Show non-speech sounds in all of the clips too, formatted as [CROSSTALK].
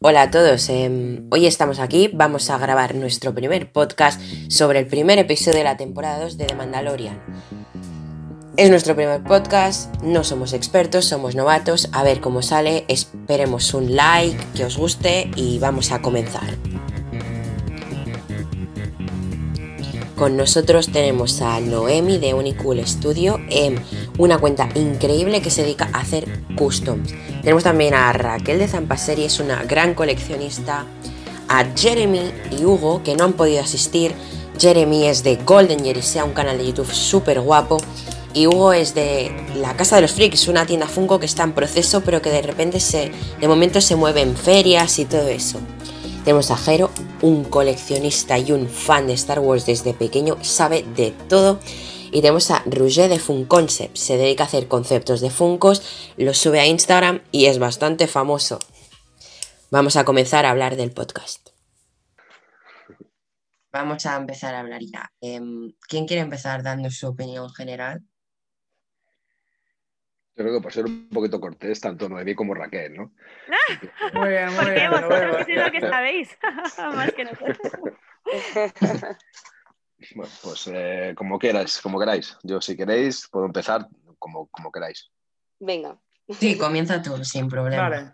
Hola a todos, em, hoy estamos aquí, vamos a grabar nuestro primer podcast sobre el primer episodio de la temporada 2 de The Mandalorian. Es nuestro primer podcast, no somos expertos, somos novatos, a ver cómo sale, esperemos un like, que os guste y vamos a comenzar. Con nosotros tenemos a Noemi de Unicool Studio, una cuenta increíble que se dedica a hacer customs. Tenemos también a Raquel de Zampaseri, es una gran coleccionista, a Jeremy y Hugo que no han podido asistir. Jeremy es de Golden Jersey, un canal de YouTube súper guapo. Y Hugo es de la Casa de los Freaks, una tienda Funko que está en proceso, pero que de repente se, de momento se mueve en ferias y todo eso. Tenemos a Jero, un coleccionista y un fan de Star Wars desde pequeño, sabe de todo. Y tenemos a Rouget de Fun Concept, se dedica a hacer conceptos de Funcos, los sube a Instagram y es bastante famoso. Vamos a comenzar a hablar del podcast. Vamos a empezar a hablar ya. Em, ¿Quién quiere empezar dando su opinión general? Creo que por ser un poquito cortés, tanto Noemí como Raquel, ¿no? Muy bien, muy Porque bien. vosotros muy sois lo que sabéis, [LAUGHS] más que nosotros. Bueno, pues eh, como queráis, como queráis. Yo si queréis puedo empezar como, como queráis. Venga. Sí, comienza tú, sin problema. Vale.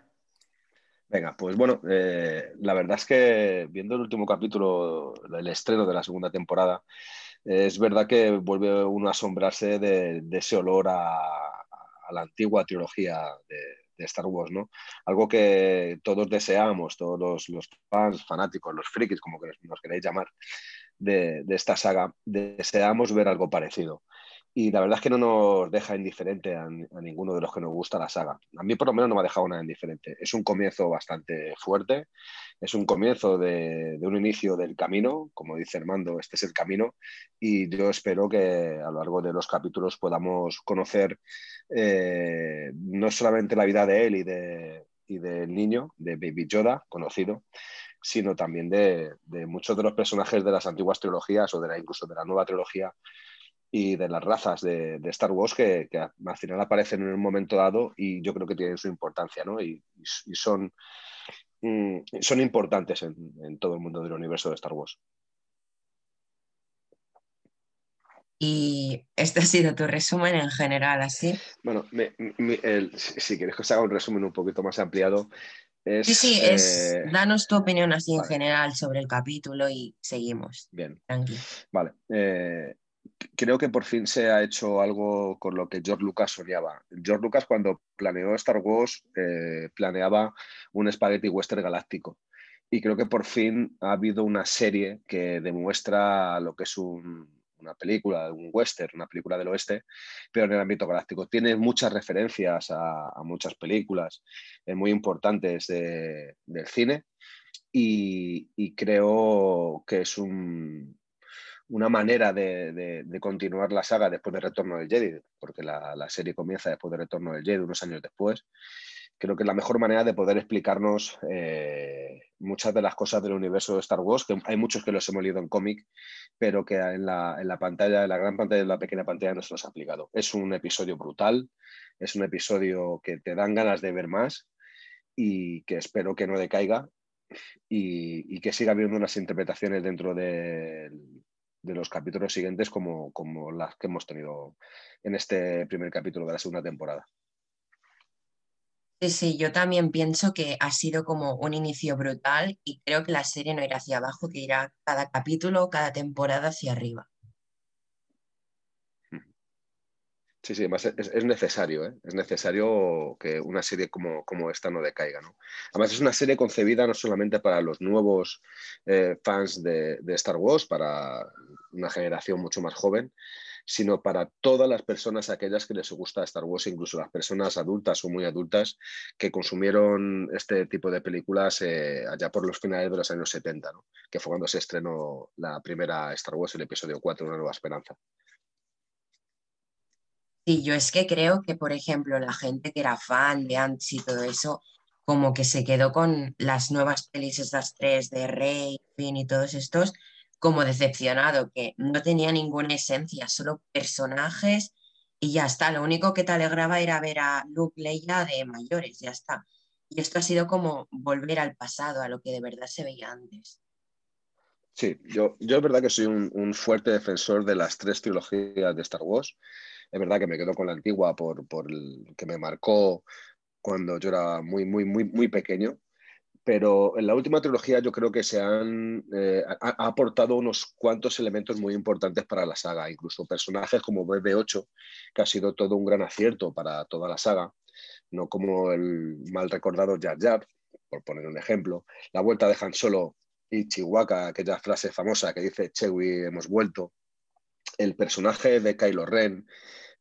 Venga, pues bueno, eh, la verdad es que viendo el último capítulo, el estreno de la segunda temporada, eh, es verdad que vuelve uno a asombrarse de, de ese olor a, a la antigua trilogía de, de Star Wars, ¿no? Algo que todos deseamos, todos los, los fans, fanáticos, los frikis, como que nos queréis llamar, de, de esta saga, deseamos ver algo parecido. Y la verdad es que no nos deja indiferente a, a, ninguno de los que nos gusta la saga. A mí por lo menos no me ha dejado nada indiferente. Es un comienzo bastante fuerte, es un comienzo de, de, un inicio del camino, como dice Armando, este es el camino, y yo espero que a lo largo de los capítulos podamos conocer eh, no solamente la vida de él y, de, y del niño, de Baby Yoda, conocido, sino también de, de, muchos de los personajes de las antiguas trilogías o de la, incluso de la nueva trilogía y de las razas de, Star Wars que, al final aparecen en un momento dado y yo creo que tienen su importancia, ¿no? Y, y son, mm, son importantes en, todo el mundo del universo de Star Wars. Y este ha sido tu resumen en general, así. Bueno, me, me, el, si quieres que os haga un resumen un poquito más ampliado, es, sí, sí, es, eh... danos tu opinión así vale. en general sobre el capítulo y seguimos. Bien. Tranquilo. Vale. Eh, creo que por fin se ha hecho algo con lo que George Lucas soñaba. George Lucas cuando planeó Star Wars eh, planeaba un spaghetti western galáctico. Y creo que por fin ha habido una serie que demuestra lo que es un, una película, un western, una película del oeste, pero en el ámbito galáctico. Tiene muchas referencias a, muchas películas muy importantes de, del cine y, y, creo que es un, una manera de, continuar la saga después de Retorno del Jedi, porque la, la, serie comienza después de Retorno del Jedi, unos años después. Creo que es la mejor manera de poder explicarnos eh, muchas de las cosas del universo de Star Wars, que hay muchos que los hemos leído en cómic, pero que en la, en la, pantalla, en la gran pantalla, en la pequeña pantalla no se los ha aplicado. Es un episodio brutal, es un episodio que te dan ganas de ver más y que espero que no decaiga y, y que siga habiendo unas interpretaciones dentro de, de los capítulos siguientes como, como, las que hemos tenido en este primer capítulo de la segunda temporada. Sí, sí, yo también pienso que ha sido como un inicio brutal y creo que la serie no irá hacia abajo, que irá cada capítulo, cada temporada hacia arriba. Sí, sí, además es, es necesario, ¿eh? es necesario que una serie como, como esta no decaiga. ¿no? Además es una serie concebida no solamente para los nuevos eh, fans de, de, Star Wars, para una generación mucho más joven, sino para todas las personas, aquellas que les gusta Star Wars, incluso las personas adultas o muy adultas que consumieron este tipo de películas eh, allá por los finales de los años 70, ¿no? que fue cuando se estrenó la primera Star Wars, el episodio 4, Una nueva esperanza. Sí, yo es que creo que, por ejemplo, la gente que era fan de antes y todo eso, como que se quedó con las nuevas pelis, estas tres de Rey, Finn y todos estos, como decepcionado, que no tenía ninguna esencia, solo personajes y ya está. Lo único que te alegraba era ver a Luke Leia de mayores, ya está. Y esto ha sido como volver al pasado, a lo que de verdad se veía antes. Sí, yo, yo es verdad que soy un, fuerte defensor de las tres trilogías de Star Wars. Es verdad que me quedo con la antigua por, por el que me marcó cuando yo era muy, muy, muy, muy pequeño. Pero en la última trilogía yo creo que se han eh, ha, aportado unos cuantos elementos muy importantes para la saga, incluso personajes como BB-8, que ha sido todo un gran acierto para toda la saga, no como el mal recordado Jar Jar, por poner un ejemplo, la vuelta de Han Solo y Chihuahua, aquella frase famosa que dice Chewie, hemos vuelto, el personaje de Kylo Ren,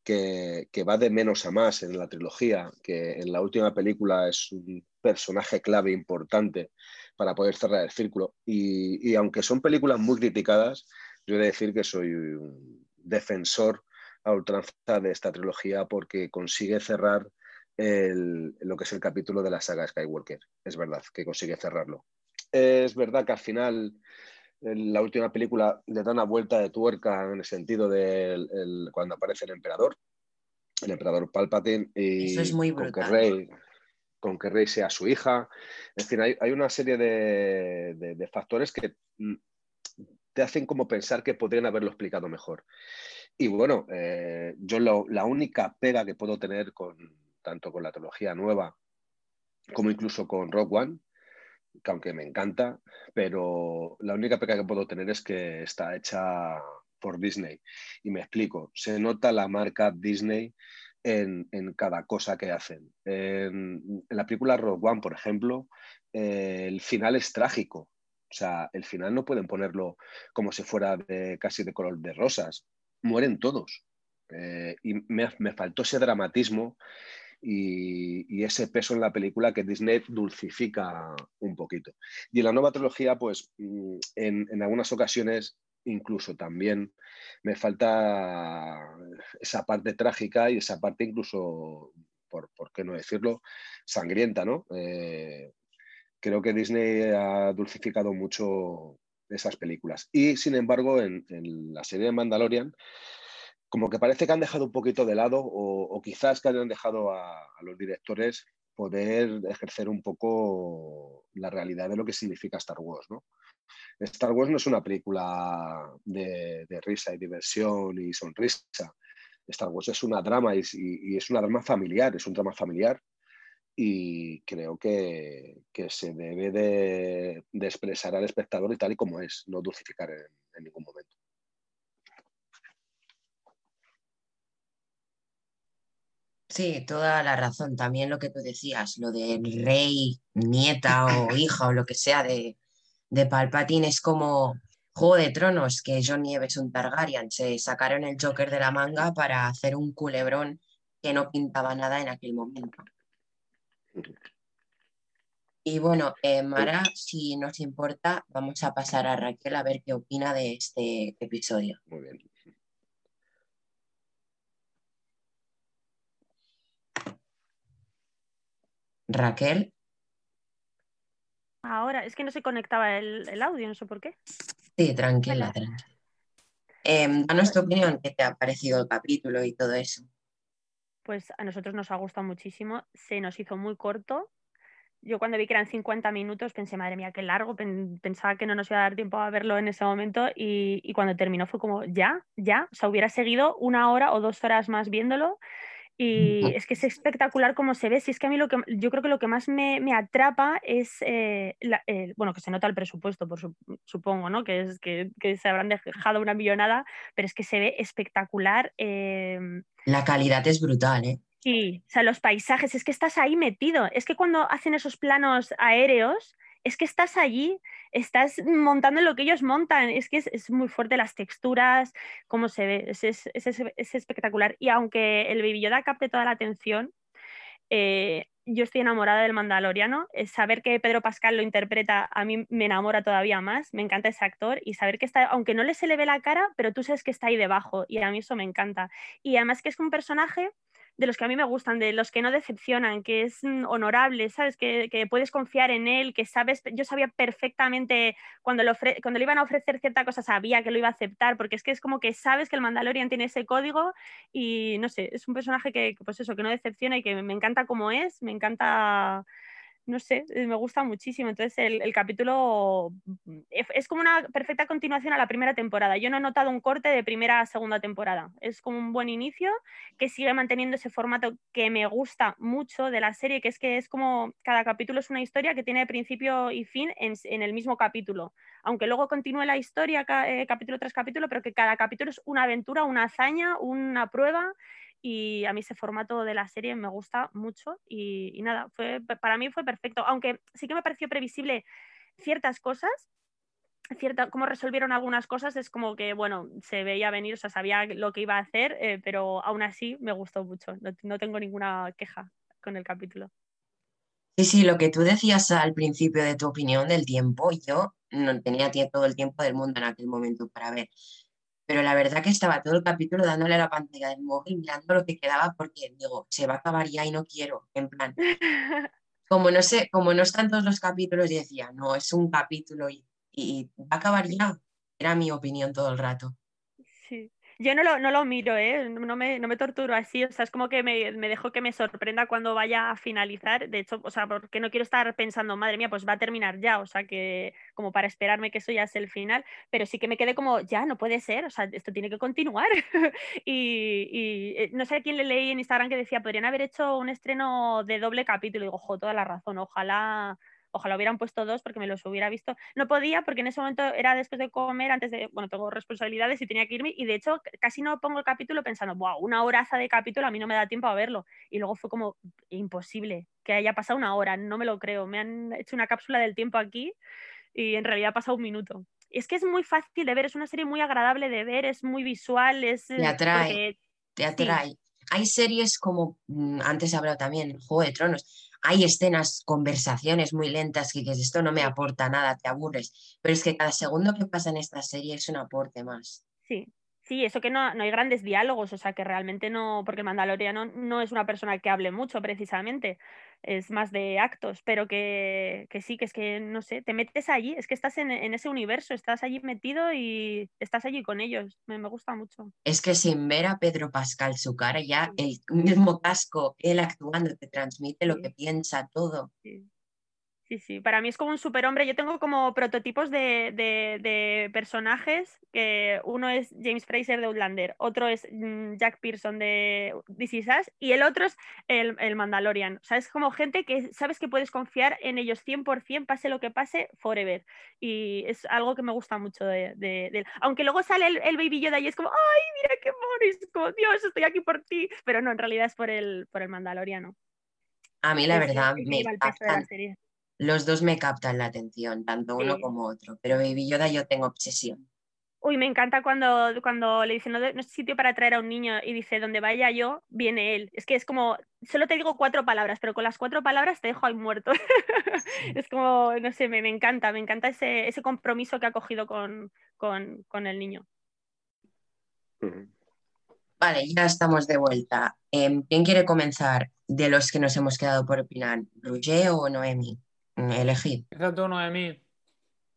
que, va de menos a más en la trilogía, que en la última película es un personaje clave importante para poder cerrar el círculo. Y, aunque son películas muy criticadas, yo he de decir que soy un defensor a ultranza de esta trilogía porque consigue cerrar lo que es el capítulo de la saga Skywalker. Es verdad que consigue cerrarlo. Es verdad que al final la última película le da una vuelta de tuerca en el sentido de cuando aparece el emperador, el emperador Palpatine, y Eso es muy que Rey con que Rey sea su hija. En fin, hay, una serie de, factores que mm, te hacen como pensar que podrían haberlo explicado mejor. Y bueno, eh, yo la única pega que puedo tener con tanto con la trilogía nueva como incluso con Rock One que aunque me encanta, pero la única pega que puedo tener es que está hecha por Disney. Y me explico, se nota la marca Disney en, cada cosa que hacen. En, la película Rogue One, por ejemplo, eh, el final es trágico. O sea, el final no pueden ponerlo como si fuera casi de color de rosas. Mueren todos. Eh, y me, me faltó ese dramatismo y, ese peso en la película que Disney dulcifica un poquito. Y en la nueva trilogía, pues mm, en, algunas ocasiones incluso también me falta esa parte trágica y esa parte incluso, por, qué no decirlo, sangrienta, ¿no? Eh, creo que Disney ha dulcificado mucho esas películas. Y sin embargo, en, en la serie de Mandalorian, como que parece que han dejado un poquito de lado o, quizás que hayan dejado a, los directores poder ejercer un poco la realidad de lo que significa Star Wars. ¿no? Star Wars no es una película de, risa y diversión y sonrisa. Star Wars es una drama y, es una drama familiar, es un drama familiar y creo que, se debe de, expresar al espectador y tal y como es, no dulcificar en ningún momento. Sí, toda la razón. También lo que tú decías, lo de rey, nieta o hija o lo que sea de, de Palpatine es como Juego de Tronos, que John Nieves un Targaryen. Se sacaron el Joker de la manga para hacer un culebrón que no pintaba nada en aquel momento. Y bueno, eh, Mara, si nos importa, vamos a pasar a Raquel a ver qué opina de este episodio. Muy bien. Raquel. Ahora, es que no se conectaba el, audio, no sé por qué. Sí, tranquila, tranquila. Eh, danos tu opinión, ¿qué te ha parecido el capítulo y todo eso? Pues a nosotros nos ha gustado muchísimo, se nos hizo muy corto. Yo cuando vi que eran 50 minutos pensé, madre mía, qué largo, pensaba que no nos iba a dar tiempo a verlo en ese momento y, y cuando terminó fue como, ya, ya, o sea, hubiera seguido una hora o dos horas más viéndolo y es que es espectacular cómo se ve. Si es que a mí lo que yo creo que lo que más me, atrapa es, eh, bueno, que se nota el presupuesto, por supongo, ¿no? Que, es, que, se habrán dejado una millonada, pero es que se ve espectacular. Em, La calidad es brutal, ¿eh? Sí, o sea, los paisajes, es que estás ahí metido. Es que cuando hacen esos planos aéreos, es que estás allí, estás montando lo que ellos montan, es que es, muy fuerte las texturas, cómo se ve, es, espectacular. Y aunque el Baby Yoda capte toda la atención, eh, yo estoy enamorada del Mandaloriano. Saber que Pedro Pascal lo interpreta a mí me enamora todavía más. Me encanta ese actor y saber que está, aunque no le se le ve la cara, pero tú sabes que está ahí debajo y a mí eso me encanta. Y además que es un personaje de los que a mí me gustan, de los que no decepcionan, que es mm, honorable, ¿sabes? Que, puedes confiar en él, que sabes, yo sabía perfectamente cuando, cuando le iban a ofrecer cierta cosa, sabía que lo iba a aceptar, porque es que es como que sabes que el Mandalorian tiene ese código y no sé, es un personaje que, pues eso, que no decepciona y que me encanta como es, me encanta no sé, eh, me gusta muchísimo. Entonces el, capítulo mm, es, como una perfecta continuación a la primera temporada. Yo no he notado un corte de primera a segunda temporada. Es como un buen inicio que sigue manteniendo ese formato que me gusta mucho de la serie, que es que es como cada capítulo es una historia que tiene principio y fin en, el mismo capítulo. Aunque luego continúe la historia eh, capítulo tras capítulo, pero que cada capítulo es una aventura, una hazaña, una prueba y a mí ese formato de la serie me gusta mucho y, nada, fue, para mí fue perfecto, aunque sí que me pareció previsible ciertas cosas, cierta, cómo resolvieron algunas cosas, es como que, bueno, se veía venir, o sea, sabía lo que iba a hacer, eh, pero aún así me gustó mucho, no, no tengo ninguna queja con el capítulo. Sí, sí, lo que tú decías al principio de tu opinión del tiempo, yo no tenía todo el tiempo del mundo en aquel momento para ver pero la verdad que estaba todo el capítulo dándole a la pantalla del móvil, mirando lo que quedaba, porque digo, se va a acabar ya y no quiero, en plan. Como no sé, como no están todos los capítulos, decía, no, es un capítulo y, y va a acabar ya. Era mi opinión todo el rato. Yo no lo, no lo miro, ¿eh? no, me, no me torturo así, o sea, es como que me, me, dejo que me sorprenda cuando vaya a finalizar, de hecho, o sea, porque no quiero estar pensando, madre mía, pues va a terminar ya, o sea, que como para esperarme que eso ya es el final, pero sí que me quedé como, ya, no puede ser, o sea, esto tiene que continuar. [LAUGHS] y, eh, no sé a quién le leí en Instagram que decía, podrían haber hecho un estreno de doble capítulo, y digo, ojo, toda la razón, ojalá ojalá hubieran puesto dos porque me los hubiera visto. No podía porque en ese momento era después de comer, antes de, bueno, tengo responsabilidades y tenía que irme y de hecho casi no pongo el capítulo pensando, wow, una horaza de capítulo, a mí no me da tiempo a verlo. Y luego fue como imposible que haya pasado una hora, no me lo creo. Me han hecho una cápsula del tiempo aquí y en realidad ha pasado un minuto. Y es que es muy fácil de ver, es una serie muy agradable de ver, es muy visual, es... Te atrae, te atrae. Hay series como, mm, antes he hablado también, Juego de Tronos, hay escenas, conversaciones muy lentas que dices, esto no me aporta nada, te aburres, pero es que cada segundo que pasa en esta serie es un aporte más. Sí, Sí, eso que no, no, hay grandes diálogos, o sea que realmente no, porque el Mandaloriano no es una persona que hable mucho precisamente, es más de actos, pero que, que sí, que es que, no sé, te metes allí, es que estás en, en, ese universo, estás allí metido y estás allí con ellos, me, me, gusta mucho. Es que sin ver a Pedro Pascal su cara, ya el mismo casco, él actuando, te transmite lo que piensa, todo. Sí. Sí, sí, para mí es como un superhombre. Yo tengo como prototipos de, de, personajes, que uno es James Fraser de Outlander, otro es mm, Jack Pearson de This Is Us, y el otro es el, el, Mandalorian. O sea, es como gente que sabes que puedes confiar en ellos 100%, pase lo que pase, forever. Y es algo que me gusta mucho de, de, Aunque luego sale el, el, Baby Yoda y es como, ¡ay, mira qué mono! Es como, Dios, estoy aquí por ti. Pero no, en realidad es por el, por el Mandaloriano. A mí la verdad me los dos me captan la atención, tanto uno como otro, pero Baby Yoda yo tengo obsesión. Uy, me encanta cuando, cuando le dicen no, no es sitio para traer a un niño y dice donde vaya yo, viene él. Es que es como, solo te digo cuatro palabras, pero con las cuatro palabras te dejo ahí muerto. [LAUGHS] es como, no sé, me, me, encanta, me encanta ese, ese compromiso que ha cogido con, con, con el niño. Vale, ya estamos de vuelta. Em, ¿Quién quiere comenzar de los que nos hemos quedado por opinar? ¿Roger o Noemi? Elegir. Empieza tú, Noemí,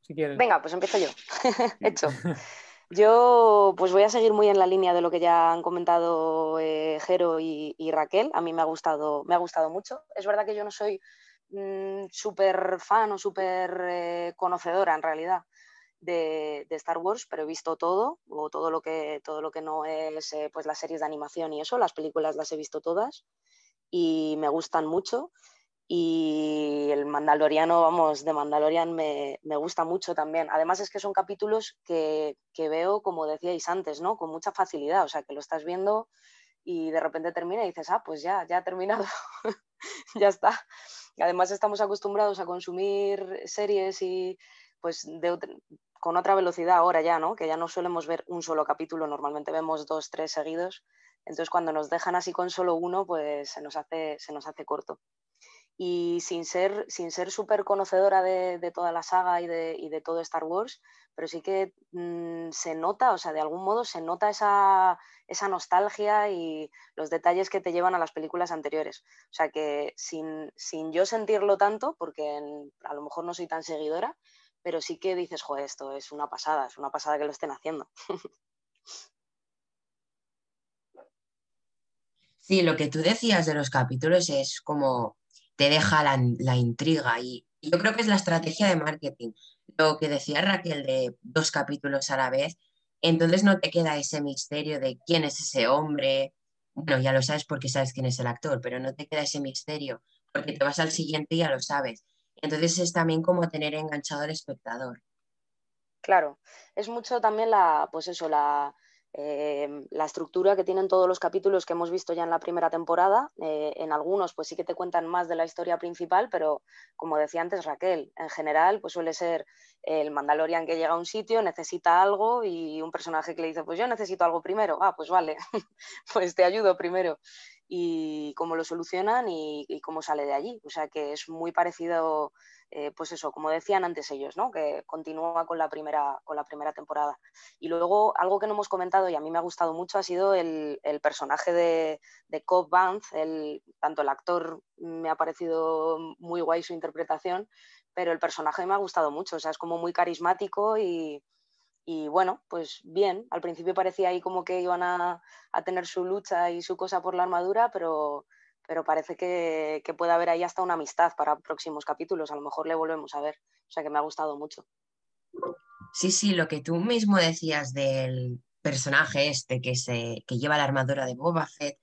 si quieres. Venga, pues empiezo yo. [LAUGHS] Hecho. [LAUGHS] Yo pues voy a seguir muy en la línea de lo que ya han comentado eh, Jero y, Raquel. A mí me ha gustado, me ha gustado mucho. Es verdad que yo no soy mm, súper fan o súper eh, conocedora en realidad de, Star Wars, pero he visto todo, o todo lo que, todo lo que no es eh, pues las series de animación y eso, las películas las he visto todas y me gustan mucho. Y el Mandaloriano, vamos, de Mandalorian me, me, gusta mucho también. Además es que son capítulos que, que, veo, como decíais antes, ¿no? Con mucha facilidad, o sea, que lo estás viendo y de repente termina y dices, ah, pues ya, ya ha terminado, [LAUGHS] ya está. además estamos acostumbrados a consumir series y pues con otra velocidad ahora ya, ¿no? Que ya no solemos ver un solo capítulo, normalmente vemos dos, tres seguidos. Entonces cuando nos dejan así con solo uno, pues se nos hace, se nos hace corto y sin ser sin ser súper conocedora de, toda la saga y de, todo Star Wars, pero sí que mm, se nota, o sea, de algún modo se nota esa, nostalgia y los detalles que te llevan a las películas anteriores. O sea, que sin, yo sentirlo tanto, porque a lo mejor no soy tan seguidora, pero sí que dices, joder, esto es una pasada, es una pasada que lo estén haciendo. Sí, lo que tú decías de los capítulos es como te deja la, la intriga y yo creo que es la estrategia de marketing. Lo que decía Raquel de dos capítulos a la vez, entonces no te queda ese misterio de quién es ese hombre. Bueno, ya lo sabes porque sabes quién es el actor, pero no te queda ese misterio porque te vas al siguiente y ya lo sabes. Entonces es también como tener enganchado al espectador. Claro, es mucho también la, pues eso, la, Em, la estructura que tienen todos los capítulos que hemos visto ya en la primera temporada. Eh, en algunos, pues sí que te cuentan más de la historia principal, pero como decía antes Raquel, en general, pues suele ser el Mandalorian que llega a un sitio, necesita algo y un personaje que le dice, pues yo necesito algo primero. Ah, pues vale, [LAUGHS] pues te ayudo primero. Y cómo lo solucionan y, y cómo sale de allí. O sea que es muy parecido eh, pues eso, como decían antes ellos, ¿no? que continúa con la, primera, con la primera temporada. Y luego, algo que no hemos comentado y a mí me ha gustado mucho ha sido el, personaje de, de Cobb Vance, el, tanto el actor me ha parecido muy guay su interpretación, pero el personaje me ha gustado mucho, o sea, es como muy carismático y, bueno, pues bien, al principio parecía ahí como que iban a, a tener su lucha y su cosa por la armadura, pero pero parece que, puede haber ahí hasta una amistad para próximos capítulos. A lo mejor le volvemos a ver. O sea que me ha gustado mucho. Sí, sí, lo que tú mismo decías del personaje este que, se, que lleva la armadura de Boba Fett,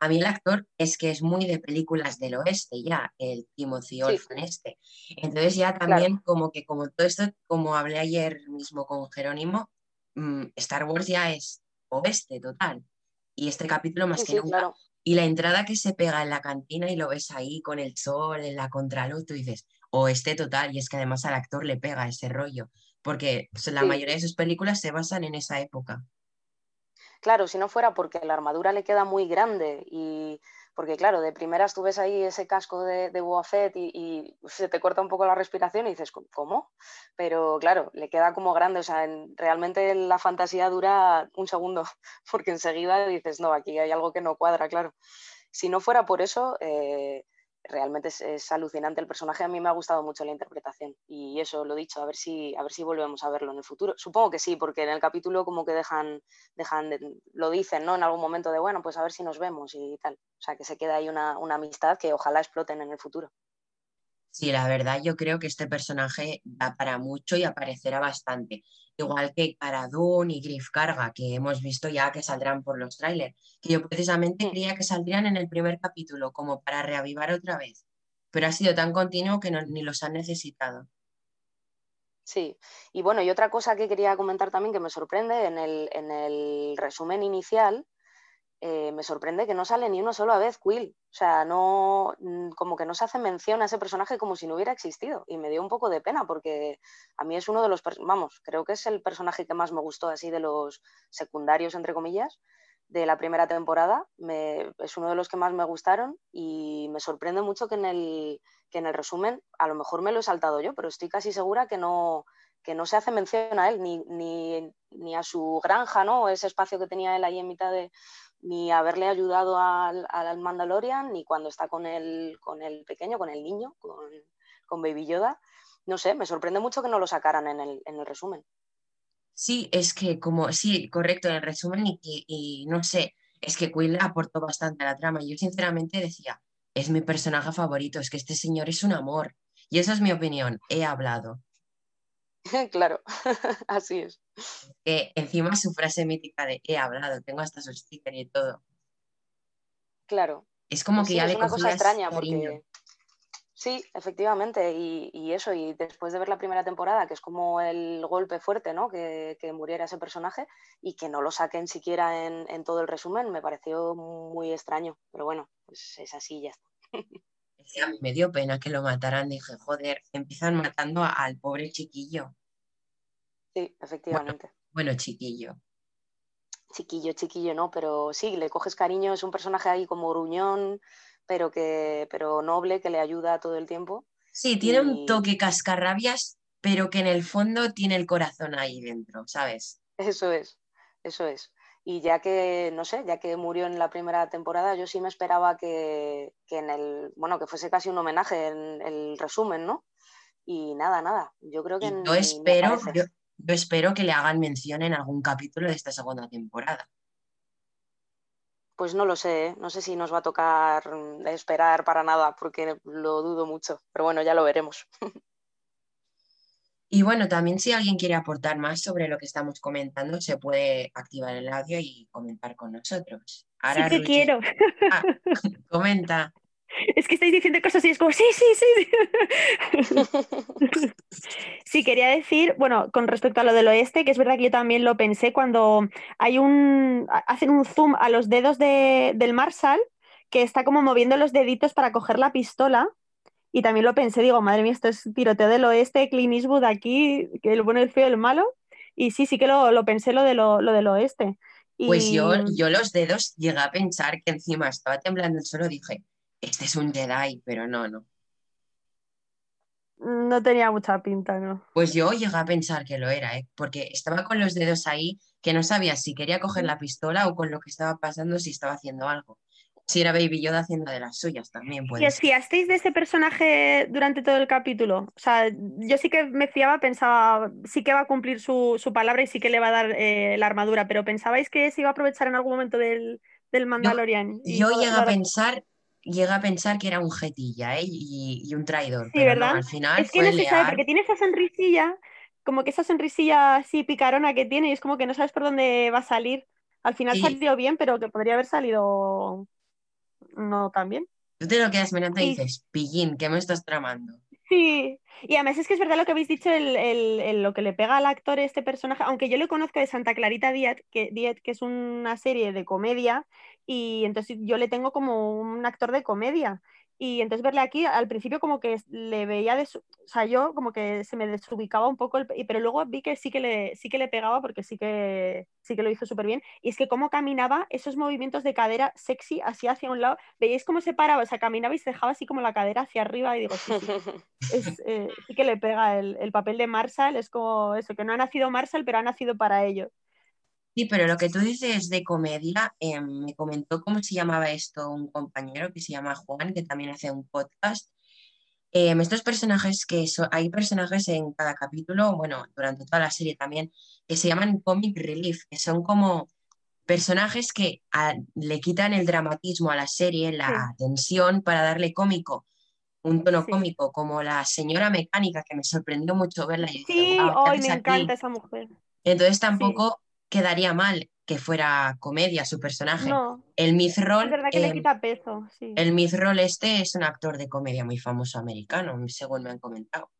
a mí el actor es que es muy de películas del oeste ya, el Timothy Olyphant este. Entonces ya también como que como todo esto, como hablé ayer mismo con Jerónimo, mm, Star Wars ya es oeste total. Y este capítulo más que nunca. Y la entrada que se pega en la cantina y lo ves ahí con el sol, en la contraluz, tú dices, o este total, y es que además al actor le pega ese rollo, porque la mayoría de sus películas se basan en esa época. Claro, si no fuera porque la armadura le queda muy grande y porque claro, de primeras tú ves ahí ese casco de, de y, se te corta un poco la respiración y dices, ¿cómo? Pero claro, le queda como grande, o sea, realmente la fantasía dura un segundo, [LAUGHS] porque enseguida dices, no, aquí hay algo que no cuadra, claro. Si no fuera por eso, eh, realmente es, alucinante el personaje. A mí me ha gustado mucho la interpretación y eso lo dicho, a ver si, a ver si volvemos a verlo en el futuro. Supongo que sí, porque en el capítulo como que dejan, dejan lo dicen, ¿no? En algún momento de, bueno, pues a ver si nos vemos y tal. O sea, que se queda ahí una, una amistad que ojalá exploten en el futuro. Sí, la verdad yo creo que este personaje da para mucho y aparecerá bastante. Igual que para Dune y Griff Carga, que hemos visto ya que saldrán por los trailers. Que yo precisamente creía que saldrían en el primer capítulo, como para reavivar otra vez. Pero ha sido tan continuo que ni los han necesitado. Sí, y bueno, y otra cosa que quería comentar también que me sorprende en el, en el resumen inicial eh, me sorprende que no sale ni una sola vez Quill. O sea, no, mm, como que no se hace mención a ese personaje como si no hubiera existido. Y me dio un poco de pena porque a mí es uno de los, vamos, creo que es el personaje que más me gustó así de los secundarios, entre comillas, de la primera temporada. es uno de los que más me gustaron y me sorprende mucho que en, el, que en el resumen, a lo mejor me lo he saltado yo, pero estoy casi segura que no, que no se hace mención a él, ni, ni, ni, a su granja, ¿no? Ese espacio que tenía él ahí en mitad de, ni haberle ayudado al, al, Mandalorian, ni cuando está con el, con el pequeño, con el niño, con, con, Baby Yoda. No sé, me sorprende mucho que no lo sacaran en el, en el resumen. Sí, es que como, sí, correcto, en el resumen y, y, no sé, es que Quill aportó bastante a la trama. Yo sinceramente decía, es mi personaje favorito, es que este señor es un amor. Y esa es mi opinión, he hablado. [LAUGHS] claro, [LAUGHS] así es. Encima su frase mítica de he hablado, tengo hasta su sticker y todo. Claro. Es como que ya es una cosa extraña porque sí, efectivamente, y, eso, y después de ver la primera temporada, que es como el golpe fuerte, ¿no? Que, muriera ese personaje y que no lo saquen siquiera en, en, todo el resumen, me pareció muy extraño, pero bueno, pues es así ya está. a mí me dio pena que lo mataran. Dije, joder, empiezan matando al pobre chiquillo. Sí, efectivamente. Bueno, chiquillo. Chiquillo, chiquillo, no, pero sí, le coges cariño, es un personaje ahí como gruñón, pero que, pero noble, que le ayuda todo el tiempo. Sí, tiene un toque cascarrabias, pero que en el fondo tiene el corazón ahí dentro, ¿sabes? Eso es, eso es. Y ya que, no sé, ya que murió en la primera temporada, yo sí me esperaba que, en el, bueno, que fuese casi un homenaje en el resumen, ¿no? Y nada, nada. Yo creo que. Yo espero, yo, espero que le hagan mención en algún capítulo de esta segunda temporada. Pues no lo sé, ¿eh? no sé si nos va a tocar mm, esperar para nada, porque lo dudo mucho, pero bueno, ya lo veremos. [LAUGHS] Y bueno, también si alguien quiere aportar más sobre lo que estamos comentando, se puede activar el audio y comentar con nosotros. sí que Ruchi- quiero. Ah, [LAUGHS] comenta. Es que estáis diciendo cosas y es como, sí, sí, sí. sí. [LAUGHS] Sí, quería decir, bueno, con respecto a lo del oeste, que es verdad que yo también lo pensé cuando hay un, ha- hacen un zoom a los dedos de- del Marshall, que está como moviendo los deditos para coger la pistola. Y también lo pensé, digo, madre mía, esto es tiroteo del oeste, Clint Eastwood aquí, que el bueno, el feo, el malo. Y sí, sí que lo, lo pensé lo, de lo, lo del oeste. Pues yo, yo los dedos llegué a pensar que encima estaba temblando el suelo, dije, este es un Jedi, pero no, no. No tenía mucha pinta, ¿no? Pues yo llegué a pensar que lo era, ¿eh? Porque estaba con los dedos ahí que no sabía si quería coger la pistola o con lo que estaba pasando si estaba haciendo algo. Si era Baby Yoda haciendo de las suyas también ¿Y puede os ser. fiasteis de ese personaje durante todo el capítulo? O sea, yo sí que me fiaba, pensaba, sí que va a cumplir su, su palabra y sí que le va a dar eh, la armadura, pero ¿pensabais que se iba a aprovechar en algún momento del, del Mandalorian? Y Yo no- llegué a pensar, llegué a pensar que era un jetilla, ¿eh? Y, y un traidor, Sí, pero ¿verdad? no, al final Es que fue no se sabe, porque tiene esa sonrisilla, como que esa sonrisilla así picarona que tiene, y es como que no sabes por dónde va a salir. Al final Sí. salió bien, pero que podría haber salido no tan bien. Tú te lo quedas mirando y dices, pillín, ¿qué me estás tramando? Sí, y además es que es verdad lo que habéis dicho, el, el- lo que le pega al actor este personaje, aunque yo lo conozco de Santa Clarita Diet, que, Diet, que es una serie de comedia, y entonces yo le tengo como un actor de comedia. Y entonces verle aquí, al principio como que le veía, de o sea, yo como que se me desubicaba un poco, el- pero luego vi que sí que le, sí que le pegaba porque sí que, sí que lo hizo súper bien. Y es que cómo caminaba, esos movimientos de cadera sexy, así hacia un lado, veíais cómo se paraba, o sea, caminaba y se dejaba así como la cadera hacia arriba y digo, sí, sí, [LAUGHS] es, eh, sí que le pega el, el papel de Marshall, es como eso, que no ha nacido Marshall, pero ha nacido para ello. Sí, pero lo que tú dices de comedia, eh, me comentó cómo se llamaba esto un compañero que se llama Juan, que también hace un podcast. Eh, estos personajes que so- hay personajes en cada capítulo, bueno, durante toda la serie también, que se llaman comic relief, que son como personajes que a- le quitan el dramatismo a la serie, la tensión para darle cómico, un tono Sí. cómico, como la señora mecánica, que me sorprendió mucho verla. y Sí, "Guau, ¿qué hoy me aquí?". encanta esa mujer. Entonces tampoco quedaría mal que fuera comedia su personaje. No, El es Mithril, verdad que le eh, quita peso, sí. el Mithril este es un actor de comedia muy famoso americano, según me han comentado.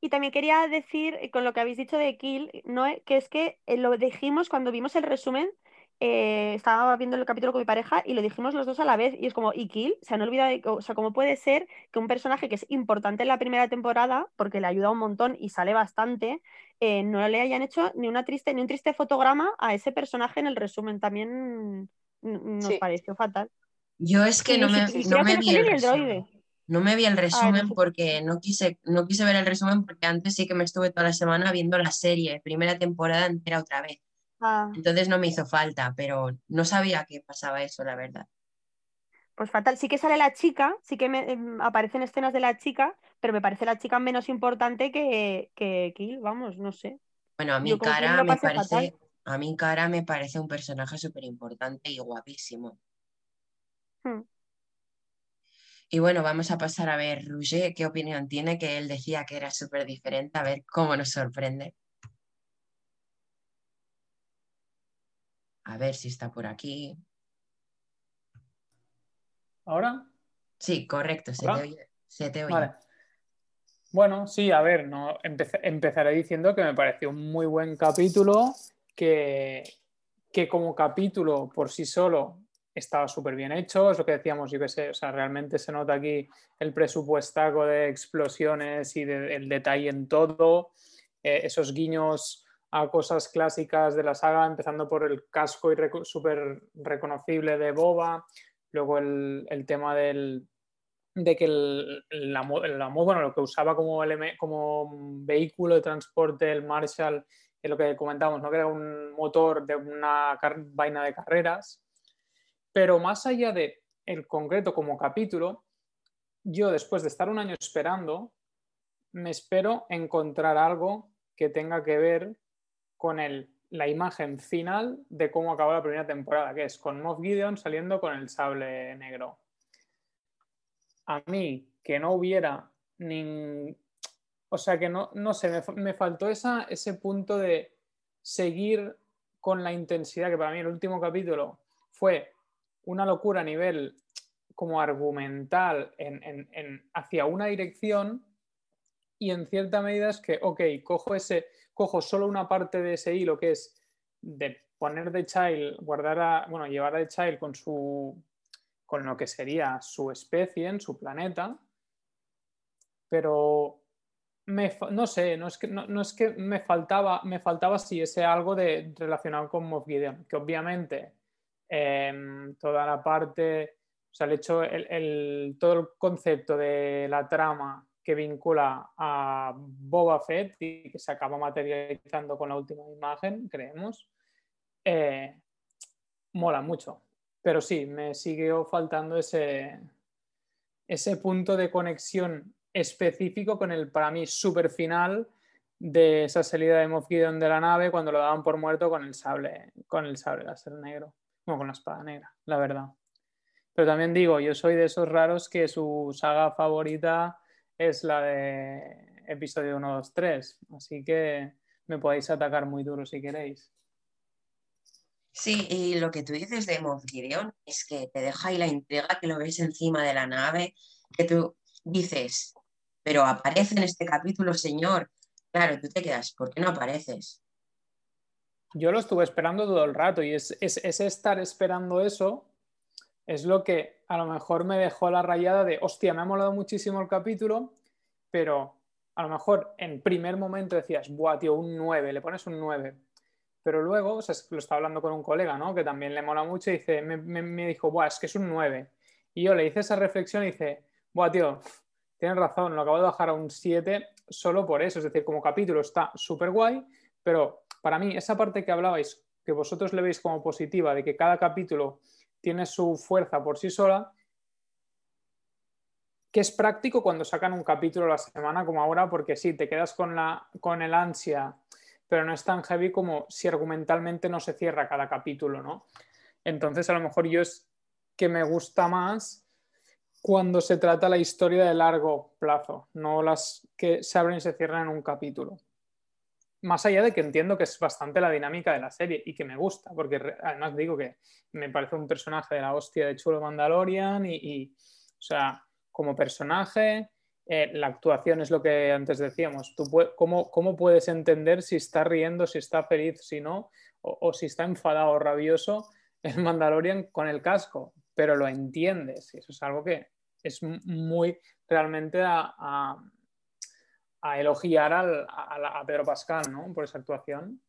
Y también quería decir, eh, con lo que habéis dicho de Kill, ¿no? Que es que eh, lo dijimos cuando vimos el resumen, eh, estaba viendo el capítulo con mi pareja y lo dijimos los dos a la vez, y es como, ¿y Kill? Se han olvidado, de- o sea, ¿cómo puede ser que un personaje que es importante en la primera temporada, porque le ayuda un montón y sale bastante, eh, no le hayan hecho ni una triste, ni un triste fotograma a ese personaje en el resumen? También nos Sí. pareció fatal. Yo es que no me, no vi el el resumen. No me vi el resumen porque no quise, no quise ver el resumen porque antes sí que me estuve toda la semana viendo la serie, primera temporada entera otra vez. Ah, Entonces no me hizo falta, pero no sabía que pasaba eso, la verdad. Pues fatal. Sí que sale la chica, sí que me, em, aparecen escenas de la chica, pero me parece la chica menos importante que, que Kill, vamos, no sé. Bueno, a mi cara me fatal. parece, a mi cara me parece un personaje súper importante y guapísimo. Hmm. Y bueno, vamos a pasar a ver Rouget qué opinión tiene, que él decía que era súper diferente, a ver cómo nos sorprende. A ver si está por aquí. ¿Ahora? Sí, correcto, se te oye. Se te oye. Vale. Bueno, sí, a ver, no, empezaré diciendo que me pareció un muy buen capítulo, que, que como capítulo por sí solo estaba súper bien hecho, es lo que decíamos, yo que sé, o sea, realmente se nota aquí el presupuestaco de explosiones y de- el detalle en todo, eh, esos guiños a cosas clásicas de la saga, empezando por el casco y súper reconocible de Boba, luego el, el tema del, de que el, la, bueno, lo que usaba como, como vehículo de transporte el Marshall, es lo que comentamos, ¿no? que era un motor de una vaina de carreras. Pero más allá de el concreto como capítulo, yo después de estar un año esperando, me espero encontrar algo que tenga que ver con el la imagen final de cómo acabó la primera temporada, que es con Moff Gideon saliendo con el sable negro. A mí, que no hubiera ni... O sea, que no, no sé, me, faltó esa, ese punto de seguir con la intensidad, que para mí el último capítulo fue una locura a nivel como argumental en, hacia una dirección y en cierta medida es que, ok, cojo, ese, cojo solo una parte de ese hilo que es de poner de Child, guardar a, bueno, llevar a Child con su, con lo que sería su especie en su planeta, pero no sé, no es que, no, es que me faltaba, me faltaba si ese algo de, relacionado con Moff Gideon, que obviamente em, toda la parte, o sea, el hecho, el, todo el concepto de la trama que vincula a Boba Fett y que se acaba materializando con la última imagen, creemos, eh, mola mucho. Pero sí, me siguió faltando ese, ese punto de conexión específico con el, para mí, super final de esa salida de Moff Gideon de la nave cuando lo daban por muerto con el sable, con el sable láser negro, como con la espada negra, la verdad. Pero también digo, yo soy de esos raros que su saga favorita es la de episodio 1, 2, 3, así que me podéis atacar muy duro si queréis. Sí, y lo que tú dices de Moff Gideon es que te deja ahí la intriga, que lo ves encima de la nave, que tú dices, pero aparece en este capítulo, señor. Claro, tú te quedas, ¿por qué no apareces? Yo lo estuve esperando todo el rato y es, estar esperando eso es lo que a lo mejor me dejó la rayada de, hostia, me ha molado muchísimo el capítulo, pero a lo mejor en primer momento decías, buah, tío, un 9, le pones un 9. Pero luego, o sea, lo estaba hablando con un colega, ¿no? Que también le mola mucho y dice, me, me dijo, buah, es que es un 9. Y yo le hice esa reflexión y dice, buah, tío, tienes razón, lo acabo de bajar a un 7 solo por eso. Es decir, como capítulo está súper guay, pero para mí esa parte que hablabais, que vosotros le veis como positiva, de que cada capítulo tiene su fuerza por sí sola, que es práctico cuando sacan un capítulo a la semana como ahora, porque sí, te quedas con, la, con el ansia, pero no es tan heavy como si argumentalmente no se cierra cada capítulo, ¿no? Entonces, a lo mejor yo es que me gusta más cuando se trata la historia de largo plazo, no las que se abren y se cierran en un capítulo. Más allá de que entiendo que es bastante la dinámica de la serie y que me gusta, porque además digo que me parece un personaje de la hostia de chulo Mandalorian y, o sea, como personaje, eh, la actuación es lo que antes decíamos. Tú cómo, ¿Cómo puedes entender si está riendo, si está feliz, si no, o, si está enfadado o rabioso el Mandalorian con el casco? Pero lo entiendes y eso es algo que, es muy realmente a, elogiar a, Pedro Pascal, ¿no? Por esa actuación.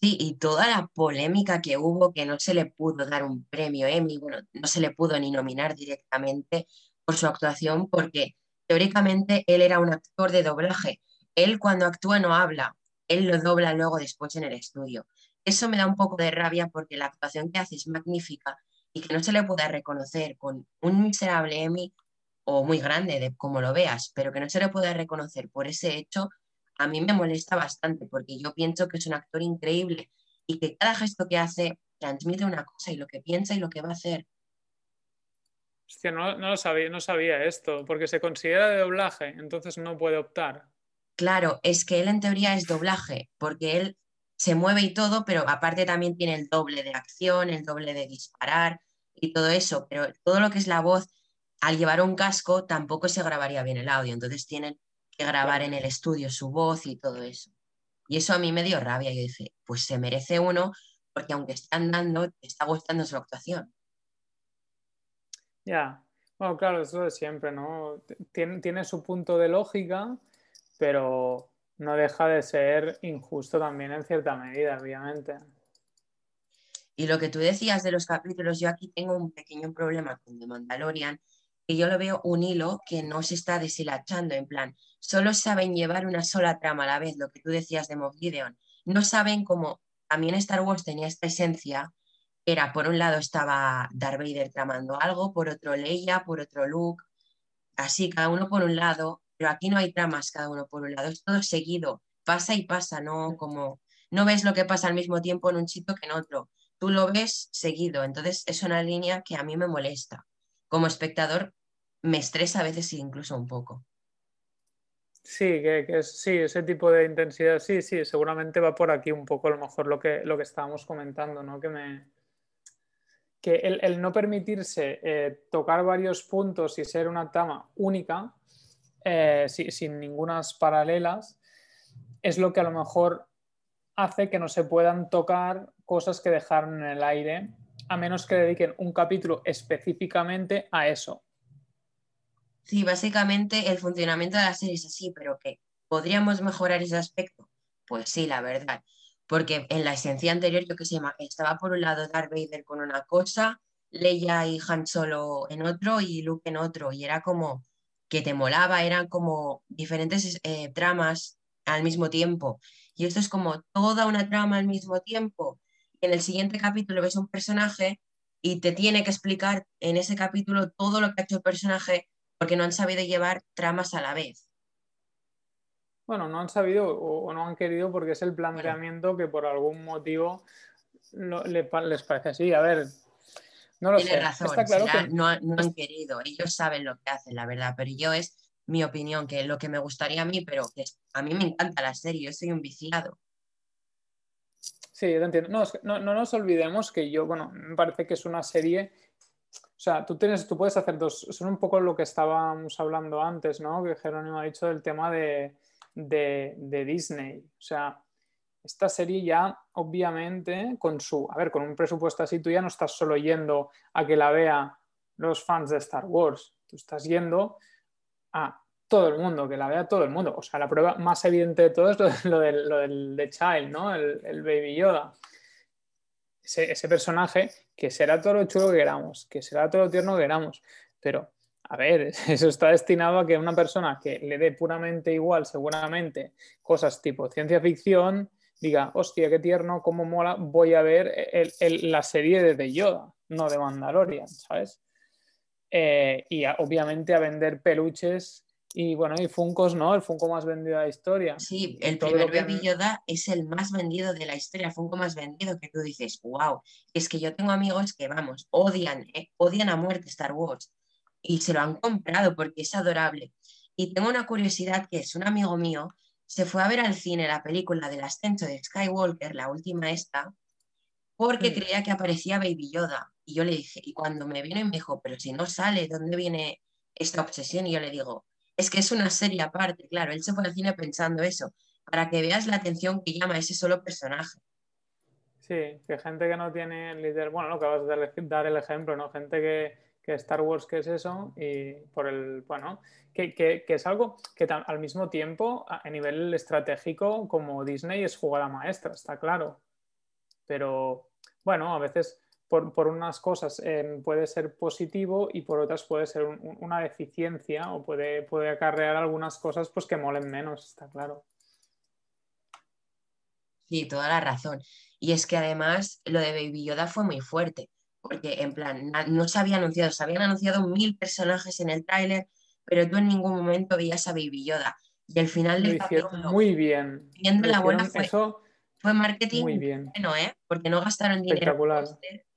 Sí, y toda la polémica que hubo, que no se le pudo dar un premio Emmy, bueno, no se le pudo ni nominar directamente por su actuación, porque teóricamente él era un actor de doblaje. Él cuando actúa no habla, él lo dobla luego después en el estudio. Eso me da un poco de rabia porque la actuación que hace es magnífica, y que no se le pueda reconocer con un miserable Emmy o muy grande, de como lo veas, pero que no se le pueda reconocer por ese hecho, a mí me molesta bastante porque yo pienso que es un actor increíble y que cada gesto que hace transmite una cosa y lo que piensa y lo que va a hacer. Hostia, no, no, lo sabía, no sabía esto, porque se considera de doblaje, entonces no puede optar. Claro, es que él en teoría es doblaje, porque él se mueve y todo, pero aparte también tiene el doble de acción, el doble de disparar y todo eso, pero todo lo que es la voz, al llevar un casco tampoco se grabaría bien el audio, entonces tienen que grabar en el estudio su voz y todo eso. Y eso a mí me dio rabia, yo dije, pues se merece uno, porque aunque están dando, te está gustando su actuación. Ya, bueno, claro, eso de siempre, ¿no? Tiene, tiene su punto de lógica, pero no deja de ser injusto también en cierta medida, obviamente. Y lo que tú decías de los capítulos, yo aquí tengo un pequeño problema con The Mandalorian, que yo lo veo un hilo que no se está deshilachando, en plan, solo saben llevar una sola trama a la vez, lo que tú decías de Moff. No saben cómo también Star Wars tenía esta esencia, era por un lado estaba Darth Vader tramando algo, por otro Leia, por otro Luke, así cada uno por un lado, pero aquí no hay tramas cada uno por un lado, es todo seguido, pasa y pasa, no como no ves lo que pasa al mismo tiempo en un sitio que en otro. Tú lo ves seguido. Entonces es una línea que a mí me molesta. Como espectador me estresa a veces incluso un poco. Sí, que, sí, ese tipo de intensidad, sí, sí, seguramente va por aquí un poco a lo mejor lo que, lo que estábamos comentando, ¿no? Que me, que el, no permitirse eh, tocar varios puntos y ser una trama única, eh, sin ningunas paralelas, es lo que a lo mejor hace que no se puedan tocar cosas que dejaron en el aire, a menos que dediquen un capítulo específicamente a eso. Sí, básicamente el funcionamiento de la serie es así, pero que podríamos mejorar ese aspecto. Pues sí, la verdad porque en la esencia anterior, yo que sé, estaba por un lado Darth Vader con una cosa, Leia y Han Solo en otro y Luke en otro, y era como que te molaba, eran como diferentes eh, tramas al mismo tiempo. Y esto es como toda una trama al mismo tiempo. En el siguiente capítulo ves un personaje y te tiene que explicar en ese capítulo todo lo que ha hecho el personaje porque no han sabido llevar tramas a la vez. Bueno, no han sabido o, no han querido porque es el planteamiento que por algún motivo les parece así. A ver, no lo sé. Razón, Está claro que no, han querido. Ellos saben lo que hacen, la verdad. Pero yo es mi opinión, que lo que me gustaría a mí, pero que a mí me encanta la serie, yo soy un viciado. Sí, te entiendo. No, no, no, nos olvidemos que yo, bueno, me parece que es una serie. O sea, tú tienes, tú puedes hacer dos. Son un poco lo que estábamos hablando antes, ¿no? Que Jerónimo ha dicho del tema de, de, Disney. O sea, esta serie ya obviamente con su, a ver, con un presupuesto así, tú ya no estás solo yendo a que la vea los fans de Star Wars, tú estás yendo a todo el mundo, que la vea todo el mundo. O sea, la prueba más evidente de todo es lo, [LAUGHS] del, lo The Child, ¿no? El, Baby Yoda. Ese, ese, personaje que será todo lo chulo que queramos, que será todo lo tierno que queramos, pero a ver, [LAUGHS] eso está destinado a que una persona que le dé puramente igual, seguramente, cosas tipo ciencia ficción, diga, hostia, qué tierno, cómo mola, voy a ver la serie de The Yoda, no de Mandalorian, ¿sabes? Eh, y obviamente a vender peluches y bueno, y Funcos, ¿no? El Funko más vendido de la historia. Sí, el primer Baby Yoda es el más vendido de la historia, Funko más vendido que tú dices, wow, es que yo tengo amigos que, vamos, odian, ¿eh? odian a muerte Star Wars y se lo han comprado porque es adorable. Y tengo una curiosidad que es un amigo mío se fue a ver al cine la película del ascenso de Skywalker, la última esta, porque mm. creía que aparecía Baby Yoda. Y yo le dije, y cuando me vino y me dijo, pero si no sale, ¿dónde viene esta obsesión? Y yo le digo, es que es una serie aparte, claro, él se fue al cine pensando eso, para que veas la atención que llama ese solo personaje. Sí, que gente que no tiene líder, bueno, lo que vas a dar el ejemplo, ¿no? Gente que, que Star Wars, ¿qué es eso? Y por el, bueno, que, es algo que al mismo tiempo, a, nivel estratégico, como Disney es jugada maestra, está claro. Pero, bueno, a veces por, unas cosas em, puede ser positivo y por otras puede ser una deficiencia o puede, puede acarrear algunas cosas pues que molen menos, está claro. Sí, toda la razón. Y es que además lo de Baby Yoda fue muy fuerte porque en plan, no se había anunciado, se habían anunciado mil personajes en el tráiler, pero tú en ningún momento veías a Baby Yoda. Y el final del muy bien. Viendo la buena fue, fue marketing muy bien. bueno, ¿eh? Porque no gastaron dinero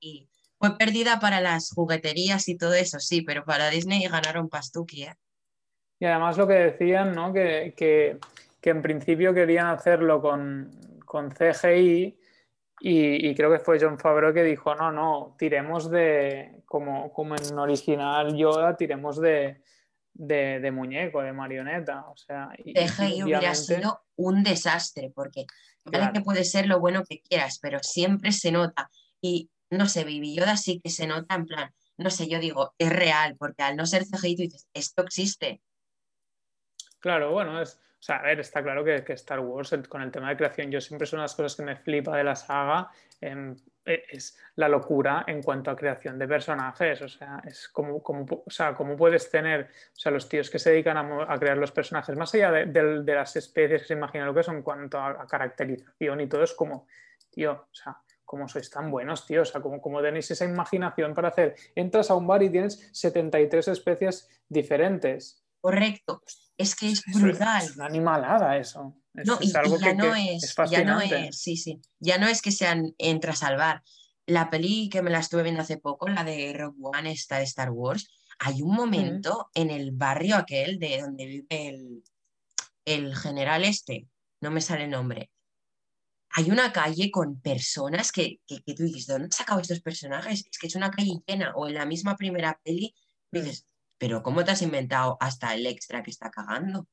y fue perdida para las jugueterías y todo eso, sí, pero para Disney ganaron pastuki, ¿eh? Y además lo que decían, ¿no? Que, que, que en principio querían hacerlo con, con CGI y, creo que fue John Favreau que dijo, no, no, tiremos de, como, como en original Yoda, tiremos de, de, muñeco, de marioneta. O sea, y, CGI hubiera sido un desastre, porque claro. que puede ser lo bueno que quieras, pero siempre se nota. Y no sé, Baby Yoda sí que se nota en plan, no sé, yo digo, es real, porque al no ser CGI tú dices, esto existe. Claro, bueno, es, o sea, a ver, está claro que, Star Wars, con el tema de creación, yo siempre son las cosas que me flipa de la saga, em, e, es la locura en cuanto a creación de personajes. O sea, es como, o sea, cómo puedes tener, o sea, los tíos que se dedican a, crear los personajes, más allá de, las especies que se imaginan lo que son en cuanto a, caracterización y todo, es como, tío, o sea, cómo sois tan buenos, tío, o sea, como tenéis esa imaginación para hacer, entras a un bar y tienes 73 especies diferentes Correcto. Es que es brutal. Es, una animalada eso. Es, No, y, es algo y ya que, no que es, es ya no es, sí, sí, ya no es que sean entra a salvar. La peli que me la estuve viendo hace poco, la de Rogue One, esta de Star Wars, hay un momento en el barrio aquel de donde vive el, el general este, no me sale el nombre. Hay una calle con personas que, que, que tú dices, ¿de dónde han sacado estos personajes? Es que es una calle llena, o en la misma primera peli, dices, pero ¿cómo te has inventado hasta el extra que está cagando?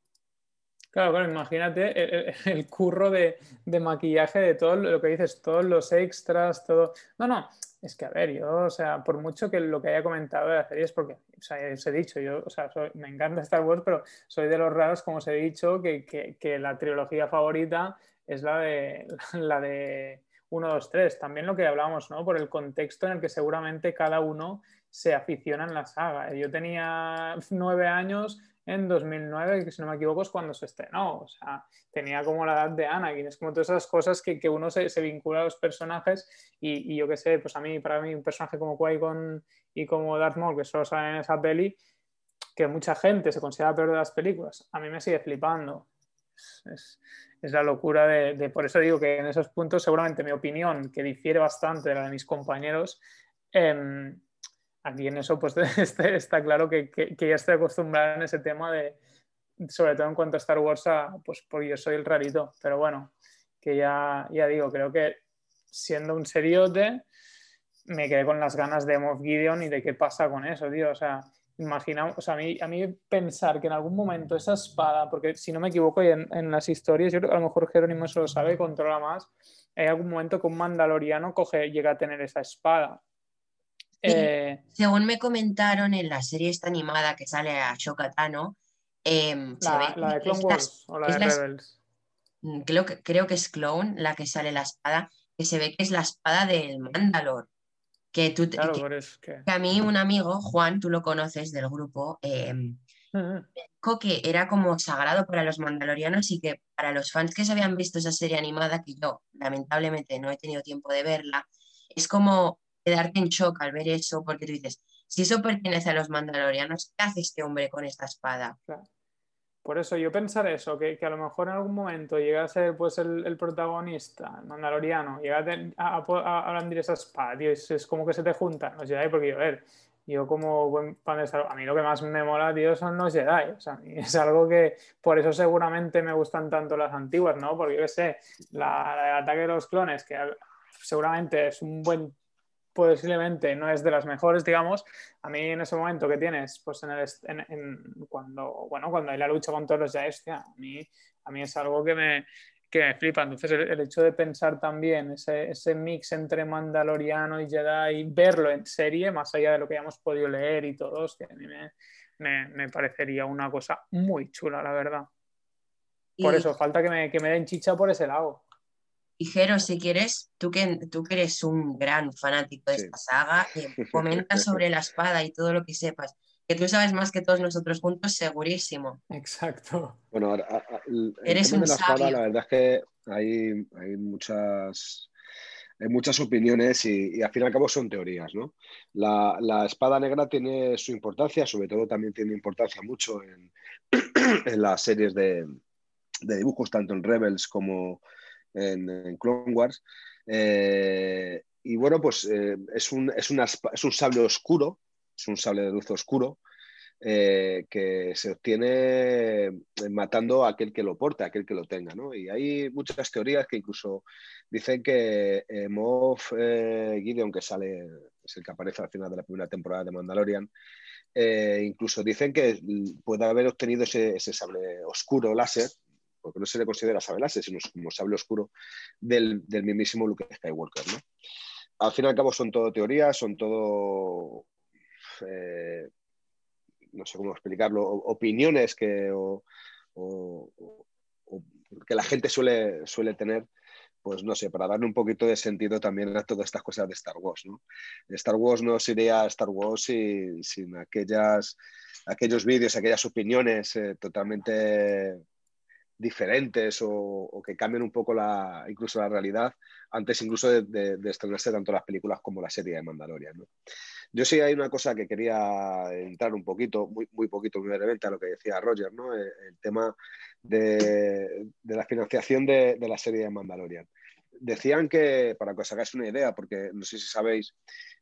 Claro, claro, imagínate el, curro de, maquillaje de todo lo que dices, todos los extras, todo. No, no, es que a ver, yo, o sea, por mucho que lo que haya comentado de la serie es porque, o sea, os he dicho, yo, o sea, me encanta Star Wars, pero soy de los raros, como os he dicho, que, que- que la trilogía favorita es la de [LAUGHS] la de 1, 2, 3. También lo que hablábamos, ¿no? Por el contexto en el que seguramente cada uno se aficiona en la saga. Yo tenía [LAUGHS] nueve años en 2009, que si no me equivoco es cuando se estrenó. O sea, tenía como la edad de Anakin. Es como todas esas cosas que, que uno se, se vincula a los personajes y, y yo qué sé, pues a mí, para mí, un personaje como Qui-Gon y como Darth Maul, que solo salen en esa peli, que mucha gente se considera peor de las películas, a mí me sigue flipando. Es, es la locura de, de, Por eso digo que en esos puntos, seguramente mi opinión, que difiere bastante de la de mis compañeros, eh, aquí en eso pues [LAUGHS] está, está claro que, que, ya estoy acostumbrado en ese tema de, sobre todo en cuanto a Star Wars, a, pues porque yo soy el rarito, pero bueno, que ya, ya digo, creo que siendo un seriote, me quedé con las ganas de Moff Gideon y de qué pasa con eso, tío, o sea, imaginamos, o sea, a mí, a mí pensar que en algún momento esa espada, porque si no me equivoco en, en las historias, yo creo que a lo mejor Jerónimo se lo sabe, controla más, hay algún momento que un mandaloriano coge, llega a tener esa espada. Eh, según me comentaron en la serie esta animada que sale a Shokatano, eh, la, la, de Clone Wars o la de Rebels. Creo que, creo que es Clone la que sale la espada, que se ve que es la espada del Mandalor. Que, tú, claro, que, es que... que... a mí un amigo, Juan, tú lo conoces del grupo, eh, uh -huh. dijo que era como sagrado para los mandalorianos y que para los fans que se habían visto esa serie animada, que yo lamentablemente no he tenido tiempo de verla, es como quedarte en shock al ver eso, porque tú dices, si eso pertenece a los mandalorianos, ¿qué hace este hombre con esta espada? Claro. Por eso yo pensar eso, que, que, a lo mejor en algún momento llega a ser pues el, el protagonista, el mandaloriano, llega a, ten, blandir esa espada, tío, es, es, como que se te juntan los Jedi, porque yo, a ver, yo como buen fan de Star Wars, a mí lo que más me mola, tío, son los Jedi, o sea, es algo que, por eso seguramente me gustan tanto las antiguas, ¿no? Porque yo qué sé, la, la, el ataque de los clones, que seguramente es un buen posiblemente no es de las mejores, digamos, a mí en ese momento que tienes, pues en, el, en, en cuando, bueno, cuando hay la lucha con todos los Jedi, a mí, a mí es algo que me, que me flipa. Entonces el, el hecho de pensar también ese, ese, mix entre Mandaloriano y Jedi, verlo en serie, más allá de lo que hayamos podido leer y todo, que a mí me, me, me, parecería una cosa muy chula, la verdad. Por y... eso, falta que me, que me den chicha por ese lado. Y Jero, si quieres, tú que, tú que eres un gran fanático de sí. esta saga, eh, comenta [LAUGHS] sobre la espada y todo lo que sepas. Que tú sabes más que todos nosotros juntos, segurísimo. Exacto. Bueno, ahora, a, a, el eres un de la espada, sabio. la verdad es que hay, hay muchas hay muchas opiniones y, y, al fin y al cabo son teorías, ¿no? La, la, espada negra tiene su importancia, sobre todo también tiene importancia mucho en, [CLEARS THROAT] en las series de, de dibujos, tanto en Rebels como, en, en Clone Wars. Eh, y bueno, pues eh, es, un, es, una, es, un, sable oscuro, es un sable de luz oscuro eh, que se obtiene matando a aquel que lo porta, a aquel que lo tenga. ¿no? Y hay muchas teorías que incluso dicen que eh, Moff Gideon, que sale, es el que aparece al final de la primera temporada de Mandalorian, incluso dicen que puede haber obtenido ese sable oscuro láser porque no se le considera sable láser, sino como sable oscuro del, mismísimo Luke Skywalker. ¿no? Al fin y al cabo son todo teorías, son todo, eh, no sé cómo explicarlo, opiniones que, que la gente suele, suele tener, pues no sé, para darle un poquito de sentido también a todas estas cosas de Star Wars. ¿no? Star Wars no sería Star Wars sin, sin aquellas, aquellos vídeos, aquellas opiniones eh, totalmente diferentes o, que cambien un poco la, incluso la realidad antes incluso de, estrenarse tanto las películas como la serie de Mandalorian. Yo sí hay una cosa que quería entrar un poquito, muy, muy poquito, muy brevemente a lo que decía Roger, ¿no? el, tema de, la financiación de, la serie de Mandalorian. Decían que, para que os hagáis una idea, porque no sé si sabéis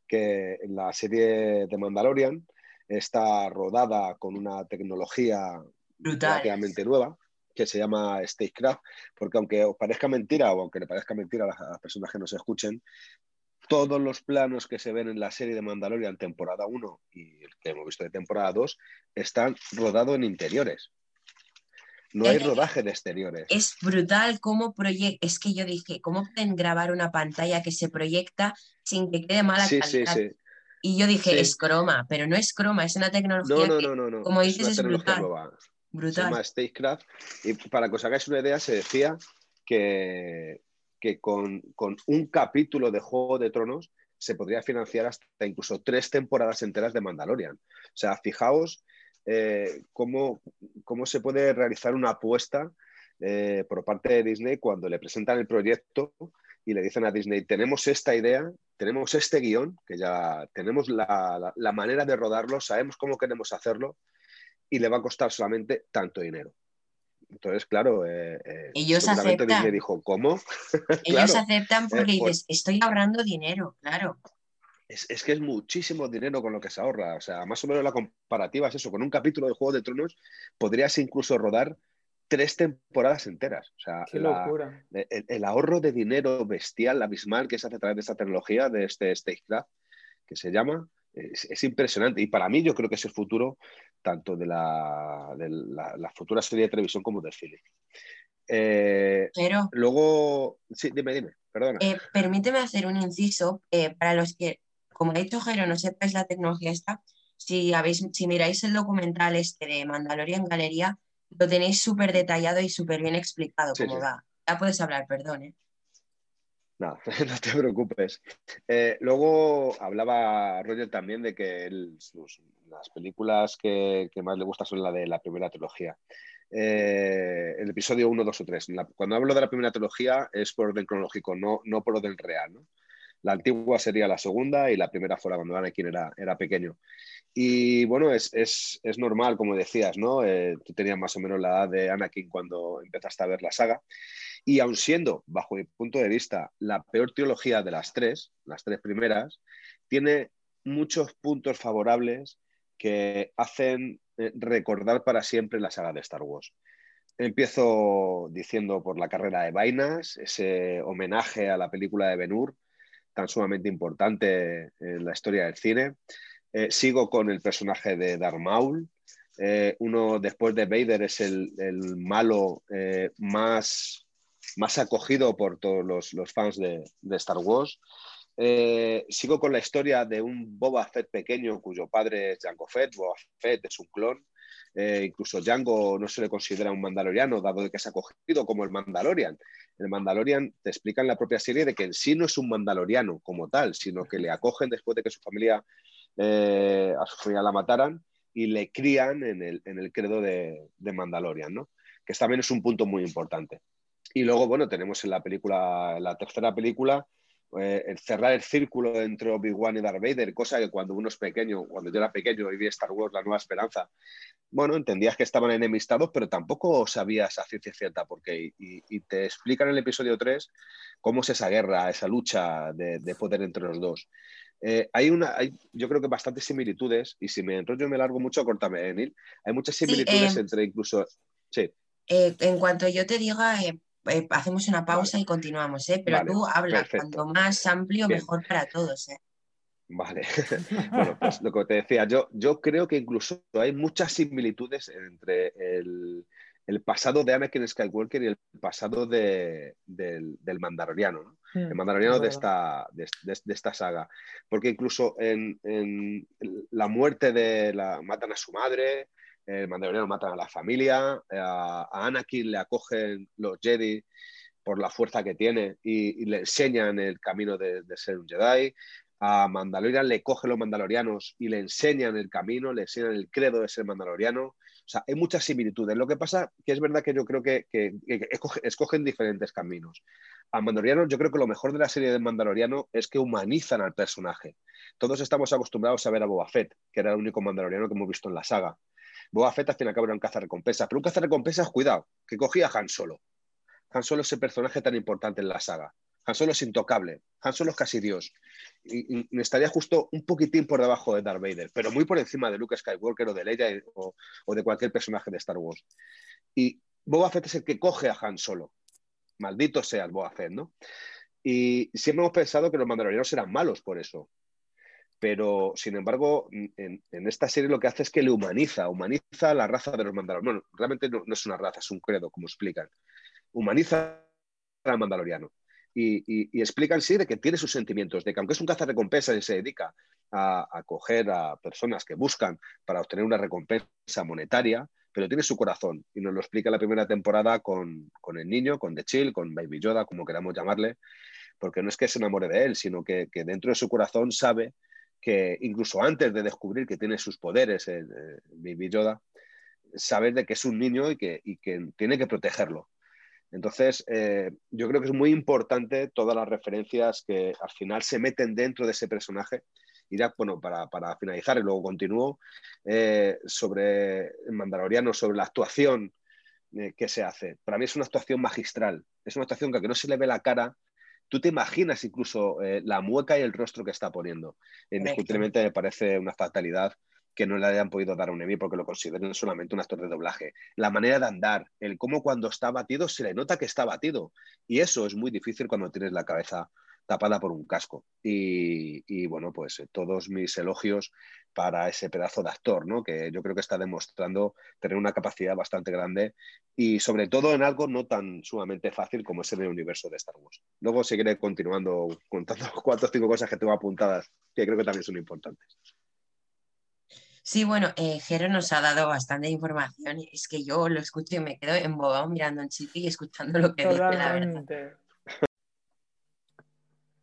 que la serie de Mandalorian está rodada con una tecnología relativamente nueva que se llama Stagecraft, porque aunque os parezca mentira o aunque le parezca mentira a las, personas que nos escuchen, todos los planos que se ven en la serie de Mandalorian temporada 1 y el que hemos visto de temporada 2 están rodados en interiores. No hay rodaje de exteriores. Es brutal cómo proyecta. Es que yo dije, ¿cómo pueden grabar una pantalla que se proyecta sin que quede mala sí, calidad? Sí, sí. Y yo dije, es croma, pero no es croma, es una tecnología no, no, no, no, como dices, es, brutal. Brutal. Se llama Stagecraft. Y para que os hagáis una idea, se decía que, que con, un capítulo de Juego de Tronos se podría financiar hasta incluso tres temporadas enteras de Mandalorian. O sea, fijaos eh, cómo, cómo, se puede realizar una apuesta eh, por parte de Disney cuando le presentan el proyecto y le dicen a Disney, tenemos esta idea, tenemos este guion, que ya tenemos la, manera de rodarlo, sabemos cómo queremos hacerlo y le va a costar solamente tanto dinero. Entonces, claro, eh, eh ellos aceptan. Disney dijo, ¿cómo? [LAUGHS] ellos aceptan porque eh, pues dices, estoy ahorrando dinero, claro. Es, es, que es muchísimo dinero con lo que se ahorra. O sea, más o menos la comparativa es eso. Con un capítulo de Juego de Tronos podrías incluso rodar tres temporadas enteras. O sea, El, ahorro de dinero bestial, abismal que se hace a través de esta tecnología, de este Stagecraft, que se llama, es, impresionante. Y para mí yo creo que es el futuro tanto de la, futura serie de televisión como del cine. Eh, Pero... Luego, sí, dime, dime, perdona. Eh, permíteme hacer un inciso eh, para los que, como ha dicho Jero, no sepáis la tecnología esta. Si, habéis, si miráis el documental este de Mandalorian Galería, lo tenéis súper detallado y súper bien explicado cómo va. Ya puedes hablar, perdón. No, [LAUGHS] no te preocupes. Eh, luego hablaba Roger también de que las películas que, más le gustan son la de la primera trilogía. Eh, el episodio 1, 2 o 3. cuando hablo de la primera trilogía es por orden cronológico, no, no por orden real. La antigua sería la segunda y la primera fuera cuando Anakin era, era pequeño. Y bueno, es, normal, como decías, ¿no? Eh, tú tenías más o menos la edad de Anakin cuando empezaste a ver la saga. Y aun siendo, bajo mi punto de vista, la peor trilogía de las tres, las tres primeras, tiene muchos puntos favorables que hacen eh, recordar para siempre la saga de Star Wars. Empiezo diciendo por la carrera de vainas, ese homenaje a la película de Ben Hur, tan sumamente importante en la historia del cine. Eh, sigo con el personaje de Darth Maul. Eh, uno después de Vader es el, malo eh, más, más acogido por todos los, fans de, Star Wars. sigo con la historia de un Boba Fett pequeño cuyo padre es Jango Fett. Boba Fett es un clon. incluso Jango no se le considera un mandaloriano, dado que es acogido como el Mandalorian. El Mandalorian te explica en la propia serie de que en sí no es un mandaloriano como tal, sino que le acogen después de que su familia eh, a su familia la mataran y le crían en el, en el credo de, de, Mandalorian, ¿no? que también es un punto muy importante. Y luego, bueno, tenemos en la película, la tercera película, eh, el cerrar el círculo entre Obi-Wan y Darth Vader, cosa que cuando uno es pequeño, cuando yo era pequeño y vi Star Wars, La Nueva Esperanza, bueno, entendías que estaban enemistados, pero tampoco sabías a ciencia cierta por qué. Y, te explican en el episodio 3 cómo es esa guerra, esa lucha de poder entre los dos. Eh, hay una, hay, yo creo que bastantes similitudes, y si me enrollo me largo mucho, cortame, ¿eh, Neil. Hay muchas similitudes eh, entre incluso. Sí. en cuanto yo te diga, hacemos una pausa y continuamos, pero tú hablas, cuanto más amplio, mejor para todos. Vale. [LAUGHS] bueno, pues lo que te decía, yo, yo creo que incluso hay muchas similitudes entre el, el pasado de Anakin Skywalker y el pasado del, del, Mandaloriano, el hmm, Mandaloriano de esta, de, esta saga. Porque incluso en, la muerte de la. matan a su madre, el Mandaloriano matan a la familia, a, Anakin le acogen los Jedi por la fuerza que tiene y, le enseñan el camino de, ser un Jedi. A Mandalorian le cogen los mandalorianos y le enseñan el camino, le enseñan el credo de ser mandaloriano. Sea, hay muchas similitudes. Lo que pasa que es verdad que yo creo que, escogen diferentes caminos. A Mandaloriano, yo creo que lo mejor de la serie de Mandaloriano es que humanizan al personaje. Todos estamos acostumbrados a ver a Boba Fett, que era el único Mandaloriano que hemos visto en la saga. Boba Fett al fin y al cabo era un cazarrecompensas, pero un cazarrecompensas, cuidado, que cogía a Han Solo. Han Solo es ese personaje tan importante en la saga. Han Solo es intocable, Han Solo es casi Dios. Y, estaría justo un poquitín por debajo de Darth Vader, pero muy por encima de Luke Skywalker o de Leia o, de cualquier personaje de Star Wars. Y Boba Fett es el que coge a Han Solo. Maldito sea el Boba Fett, ¿no? Y siempre hemos pensado que los mandalorianos eran malos por eso. Pero, sin embargo, en, esta serie lo que hace es que le humaniza, humaniza la raza de los mandalorianos. Bueno, realmente no, no es una raza, es un credo, como explican. Humaniza al mandaloriano y, explican, sí, de que tiene sus sentimientos, de que aunque es un recompensa y se dedica a acoger a personas que buscan para obtener una recompensa monetaria, pero tiene su corazón. Y nos lo explica la primera temporada con, el niño, con The Chill, con Baby Yoda, como queramos llamarle, porque no es que se enamore de él, sino que, dentro de su corazón sabe que incluso antes de descubrir que tiene sus poderes, el, Baby Yoda, sabe de que es un niño y y que tiene que protegerlo. Entonces, eh, yo creo que es muy importante todas las referencias que al final se meten dentro de ese personaje. Y ya, bueno, para, finalizar y luego continúo, eh, sobre Mandaloriano, sobre la actuación eh, que se hace. Para mí es una actuación magistral. Es una actuación que aunque no se le ve la cara, tú te imaginas incluso la mueca y el rostro que está poniendo. Indiscutiblemente me parece una fatalidad que no le hayan podido dar un Emmy porque lo consideren solamente un actor de doblaje. La manera de andar, el cómo cuando está batido se le nota que está batido. Y eso es muy difícil cuando tienes la cabeza tapada por un casco. Y, bueno, pues eh, todos mis elogios para ese pedazo de actor, ¿no? que yo creo que está demostrando tener una capacidad bastante grande y sobre todo en algo no tan sumamente fácil como es el universo de Star Wars. Luego seguiré continuando contando [LAUGHS] cuatro o cinco cosas que tengo apuntadas que creo que también son importantes. Sí, bueno, eh, Jero nos ha dado bastante información. Es que yo lo escucho y me quedo embobado mirando en sitio y escuchando lo que dice, la verdad.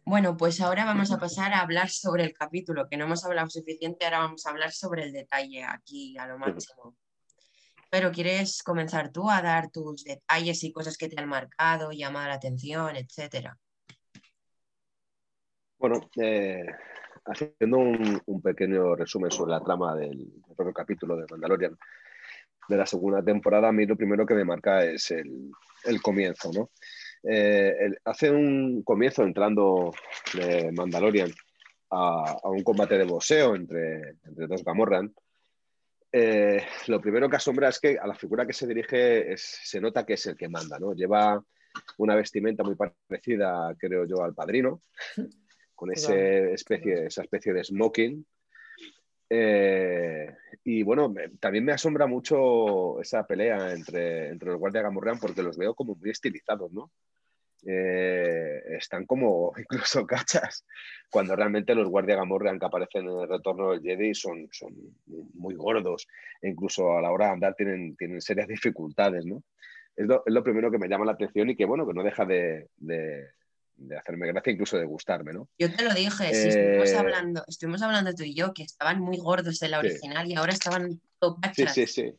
Bueno, pues ahora vamos a pasar a hablar sobre el capítulo, que no hemos hablado suficiente, ahora vamos a hablar sobre el detalle aquí a lo máximo. Pero ¿quieres comenzar tú a dar tus detalles y cosas que te han marcado, llamado la atención, etcétera? Bueno, eh, haciendo un, pequeño resumen sobre la trama del, propio capítulo de Mandalorian de la segunda temporada, a mí lo primero que me marca es el, comienzo, ¿no? Eh, hace un comienzo entrando de Mandalorian a, un combate de boxeo entre, entre dos Gamorran. Eh, lo primero que asombra es que a la figura que se dirige se nota que es el que manda, ¿no? Lleva una vestimenta muy parecida, creo yo, al padrino [LAUGHS] con ese especie, esa especie de smoking. Eh, y bueno, también me asombra mucho esa pelea entre, entre los guardias Gamorrean porque los veo como muy estilizados, ¿no? Eh, están como [LAUGHS] incluso cachas, cuando realmente los guardias Gamorrean que aparecen en el retorno del Jedi son, son muy gordos e incluso a la hora de andar tienen, tienen serias dificultades, ¿no? Es lo, es lo, primero que me llama la atención y que, bueno, que no deja de, de hacerme gracia, incluso de gustarme, ¿no? Yo te lo dije, sí, estuvimos, eh, hablando, estuvimos hablando tú y yo, que estaban muy gordos en la original y ahora estaban todo cachas. Sí, sí, sí.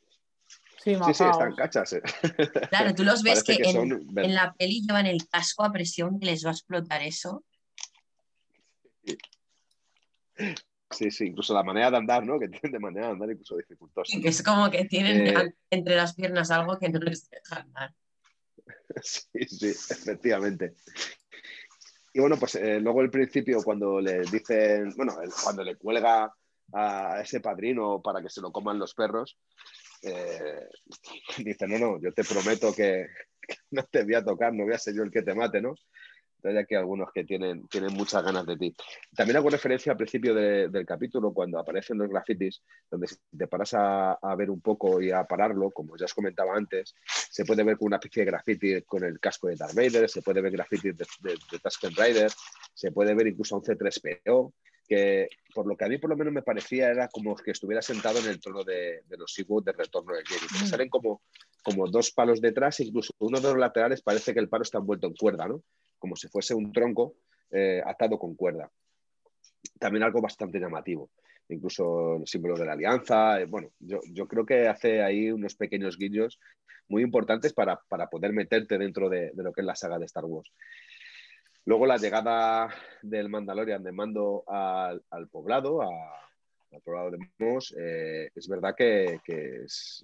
Sí, sí, están cachas. Eh. [LAUGHS] Claro, tú los ves que, en, la peli llevan el casco a presión que les va a explotar eso. Sí, sí, incluso la manera de andar, ¿no? Que tienen de manera de andar incluso dificultosa. es como que tienen eh, entre las piernas algo que no les deja andar. [LAUGHS] Sí, sí, efectivamente. Y bueno, pues eh, luego el principio, cuando le dicen, bueno, cuando le cuelga a ese padrino para que se lo coman los perros, eh, [LAUGHS] dice, no, no, yo te prometo [LAUGHS] que, no te voy a tocar, no voy a ser yo el que te mate, ¿no? Entonces aquí algunos que tienen, tienen muchas ganas de ti. También hago referencia al principio del capítulo, cuando aparecen los grafitis, donde si te paras a, ver un poco y a pararlo, como ya os comentaba antes, se puede ver con una especie de graffiti con el casco de Darth Vader, se puede ver grafitis de, de, de Rider, se puede ver incluso un C3PO, que por lo que a mí por lo menos me parecía era como que estuviera sentado en el trono de, los Ewoks de Retorno de Jedi. Mm. Salen como, como dos palos detrás, incluso uno de los laterales parece que el palo está envuelto en cuerda, ¿no? como si fuese un tronco eh, atado con cuerda. También algo bastante llamativo. incluso los símbolos de la alianza. Eh, bueno, yo, yo, creo que hace ahí unos pequeños guiños muy importantes para, para poder meterte dentro de, de, lo que es la saga de Star Wars. Luego la llegada del Mandalorian de mando al, poblado, al poblado de Mos, eh, es verdad que, es,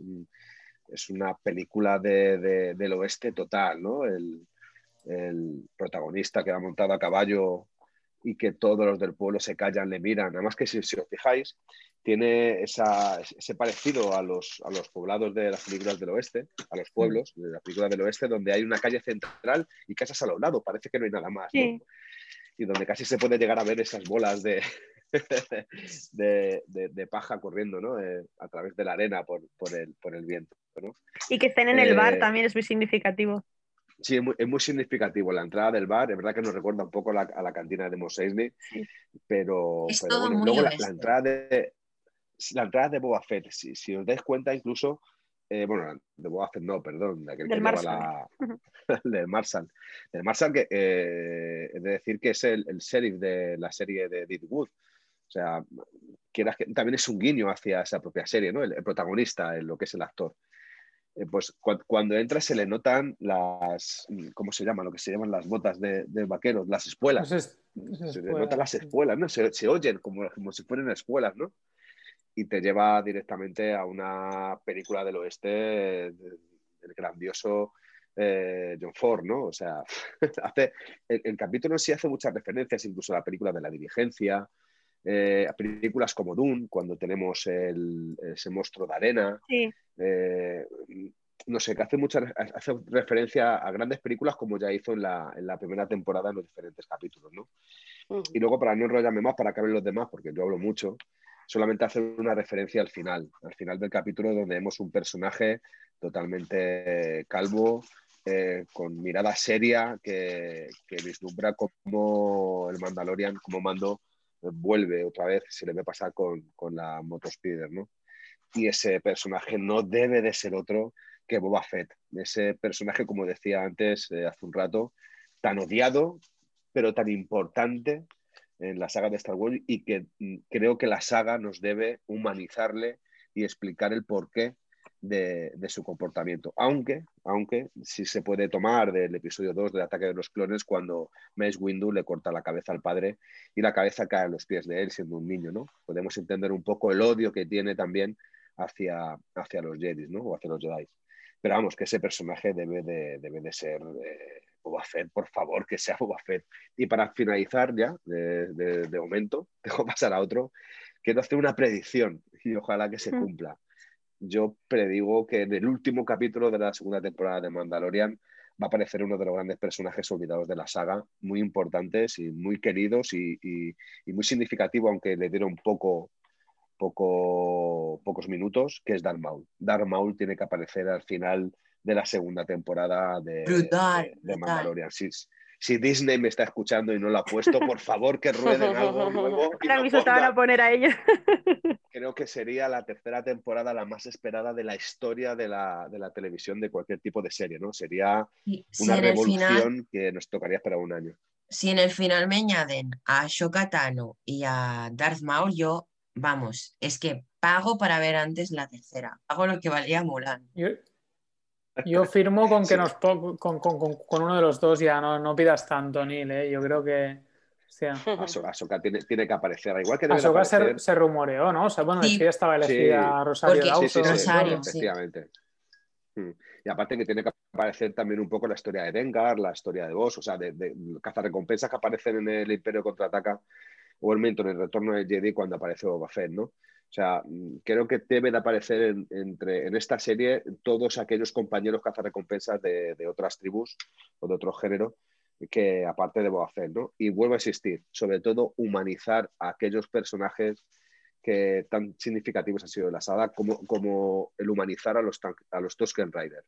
una película de, de, del oeste total, ¿no? El, el protagonista que va montado a caballo y que todos los del pueblo se callan, le miran. Además que si, si os fijáis, tiene esa, ese parecido a los, a los poblados de las películas del oeste, a los pueblos de las películas del oeste, donde hay una calle central y casas a los lados, parece que no hay nada más. Sí. ¿no? Y donde casi se puede llegar a ver esas bolas de, [LAUGHS] de, de, de, paja corriendo ¿no? Eh, a través de la arena por, por, el, por el viento. ¿no? Y que estén en el eh, bar también es muy significativo. Sí, es muy, es muy, significativo. La entrada del bar, es verdad que nos recuerda un poco la, a la cantina de Mos Eisley, sí. pero, es pero todo bueno, muy luego la, la, entrada de, la entrada de Boba Fett, si, si os dais cuenta, incluso, eh, bueno, de Boba Fett no, perdón, de aquel Del que Marshall. lleva la, [LAUGHS] [LAUGHS] del Marshall. Del Marshall, que eh, es de decir que es el, el sheriff de la serie de Dead Wood. O sea, quieras que también es un guiño hacia esa propia serie, ¿no? El, el protagonista, en lo que es el actor. Eh, pues cu cuando entra se le notan las, ¿cómo se llama? Lo que se llaman las botas de, de vaqueros, las espuelas. Es, es se le notan las espuelas, ¿no? Se, se oyen como, como, si fueran espuelas, ¿no? Y te lleva directamente a una película del oeste del, del grandioso eh, John Ford, ¿no? O sea, [LAUGHS] hace, el, el, capítulo sí hace muchas referencias, incluso a la película de la dirigencia, eh, a películas como Dune, cuando tenemos el, ese monstruo de arena. Sí. Eh, no sé, que hace mucha hace referencia a grandes películas como ya hizo en la, en la primera temporada en los diferentes capítulos, ¿no? Uh -huh. Y luego, para no enrollarme más, para que hablen los demás, porque yo hablo mucho, solamente hacer una referencia al final, al final del capítulo, donde vemos un personaje totalmente calvo, eh, con mirada seria, que, vislumbra como el Mandalorian, como mando, vuelve otra vez, se le ve pasar con, con la Motospeeder, ¿no? Y ese personaje no debe de ser otro que Boba Fett. Ese personaje, como decía antes, eh, hace un rato, tan odiado, pero tan importante en la saga de Star Wars y que mm, creo que la saga nos debe humanizarle y explicar el porqué de, de, su comportamiento. Aunque, aunque sí se puede tomar del episodio 2 del ataque de los clones cuando Mace Windu le corta la cabeza al padre y la cabeza cae a los pies de él siendo un niño, ¿no? Podemos entender un poco el odio que tiene también hacia, hacia los Jedi, ¿no? O hacia los Jedi. Pero vamos, que ese personaje debe de, debe de ser eh, Boba Fett, por favor, que sea Boba Fett. Y para finalizar ya, de, de, de momento, [LAUGHS] dejo pasar a otro, quiero hacer una predicción y ojalá que se cumpla. Yo predigo que en el último capítulo de la segunda temporada de Mandalorian va a aparecer uno de los grandes personajes olvidados de la saga, muy importantes y muy queridos y, y, y muy significativo, aunque le dieron poco, poco, pocos minutos, que es Darth Maul. Darth Maul tiene que aparecer al final de la segunda temporada de, brutal, de, de Mandalorian. Sí, si Disney me está escuchando y no lo ha puesto, por favor que rueden [LAUGHS] algo nuevo. Ahora mismo te van a poner a ellos. [LAUGHS] Creo que sería la tercera temporada la más esperada de la historia de la, de la televisión de cualquier tipo de serie, ¿no? Sería una si revolución final, que nos tocaría esperar un año. Si en el final me añaden a Shokatano y a Darth Maul, yo, vamos, es que pago para ver antes la tercera. Pago lo que valía Mulan. Yo firmo con que sí. nos con, con, con, con, uno de los dos ya no, no pidas tanto, Neil. ¿eh? Yo creo que. Hostia. Ahsoka tiene, tiene, que aparecer. Igual que Ahsoka aparecer... se, se, rumoreó, ¿no? O sea, bueno, sí. es que ya estaba elegida sí. Rosario Porque, Dawson. Sí, sí, Rosario, efectivamente. Hmm. Y aparte que tiene que aparecer también un poco la historia de Dengar, la historia de Boss, o sea, de, de cazarrecompensas que aparecen en el Imperio Contraataca o el Mentor, en el Retorno de Jedi cuando aparece Boba Fett, ¿no? O sea, creo que deben aparecer en, entre, en esta serie todos aquellos compañeros cazarrecompensas de, de otras tribus o de otro género que aparte de Boba Fett, ¿no? Y vuelvo a insistir, sobre todo humanizar a aquellos personajes que tan significativos han sido de la saga como, como el humanizar a los, a los Tusken Rider.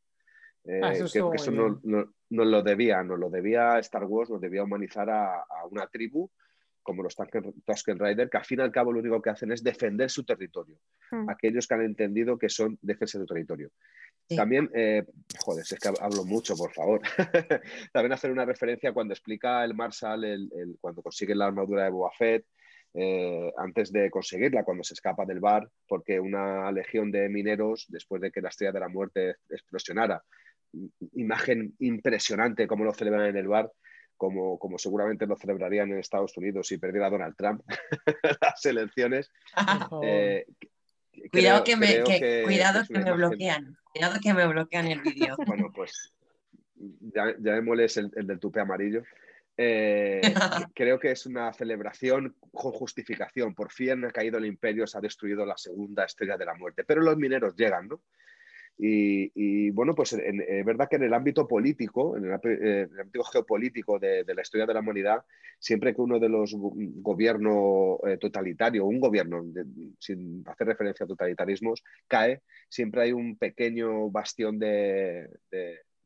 Eh, ah, eso creo que eso nos no, no lo debía, nos lo debía Star Wars, nos debía humanizar a, a una tribu como los Tusken Rider, que al fin y al cabo lo único que hacen es defender su territorio. Mm. Aquellos que han entendido que son defensa de territorio. Sí. También, eh, joder, es que hablo mucho, por favor. [LAUGHS] También hacer una referencia cuando explica el Marshall, el, el, cuando consigue la armadura de Boba Fett, eh, antes de conseguirla, cuando se escapa del bar, porque una legión de mineros, después de que la estrella de la muerte explosionara, imagen impresionante como lo celebran en el bar, como, como seguramente lo celebrarían en Estados Unidos si perdiera Donald Trump [LAUGHS] las elecciones. Eh, cuidado que me, cuidado que me bloquean, cuidado que me bloquean el vídeo. [LAUGHS] Bueno, pues ya, ya me el, el del tupe amarillo. Eh, [LAUGHS] creo que es una celebración con justificación. Por fin ha caído el imperio, se ha destruido la segunda estrella de la muerte. Pero los mineros llegan, ¿no? Y, bueno, pues es verdad que en el ámbito político, en el, eh, ámbito geopolítico de, la historia de la humanidad, siempre que uno de los gobiernos eh, totalitario, un gobierno, sin hacer referencia a totalitarismos, cae, siempre hay un pequeño bastión de,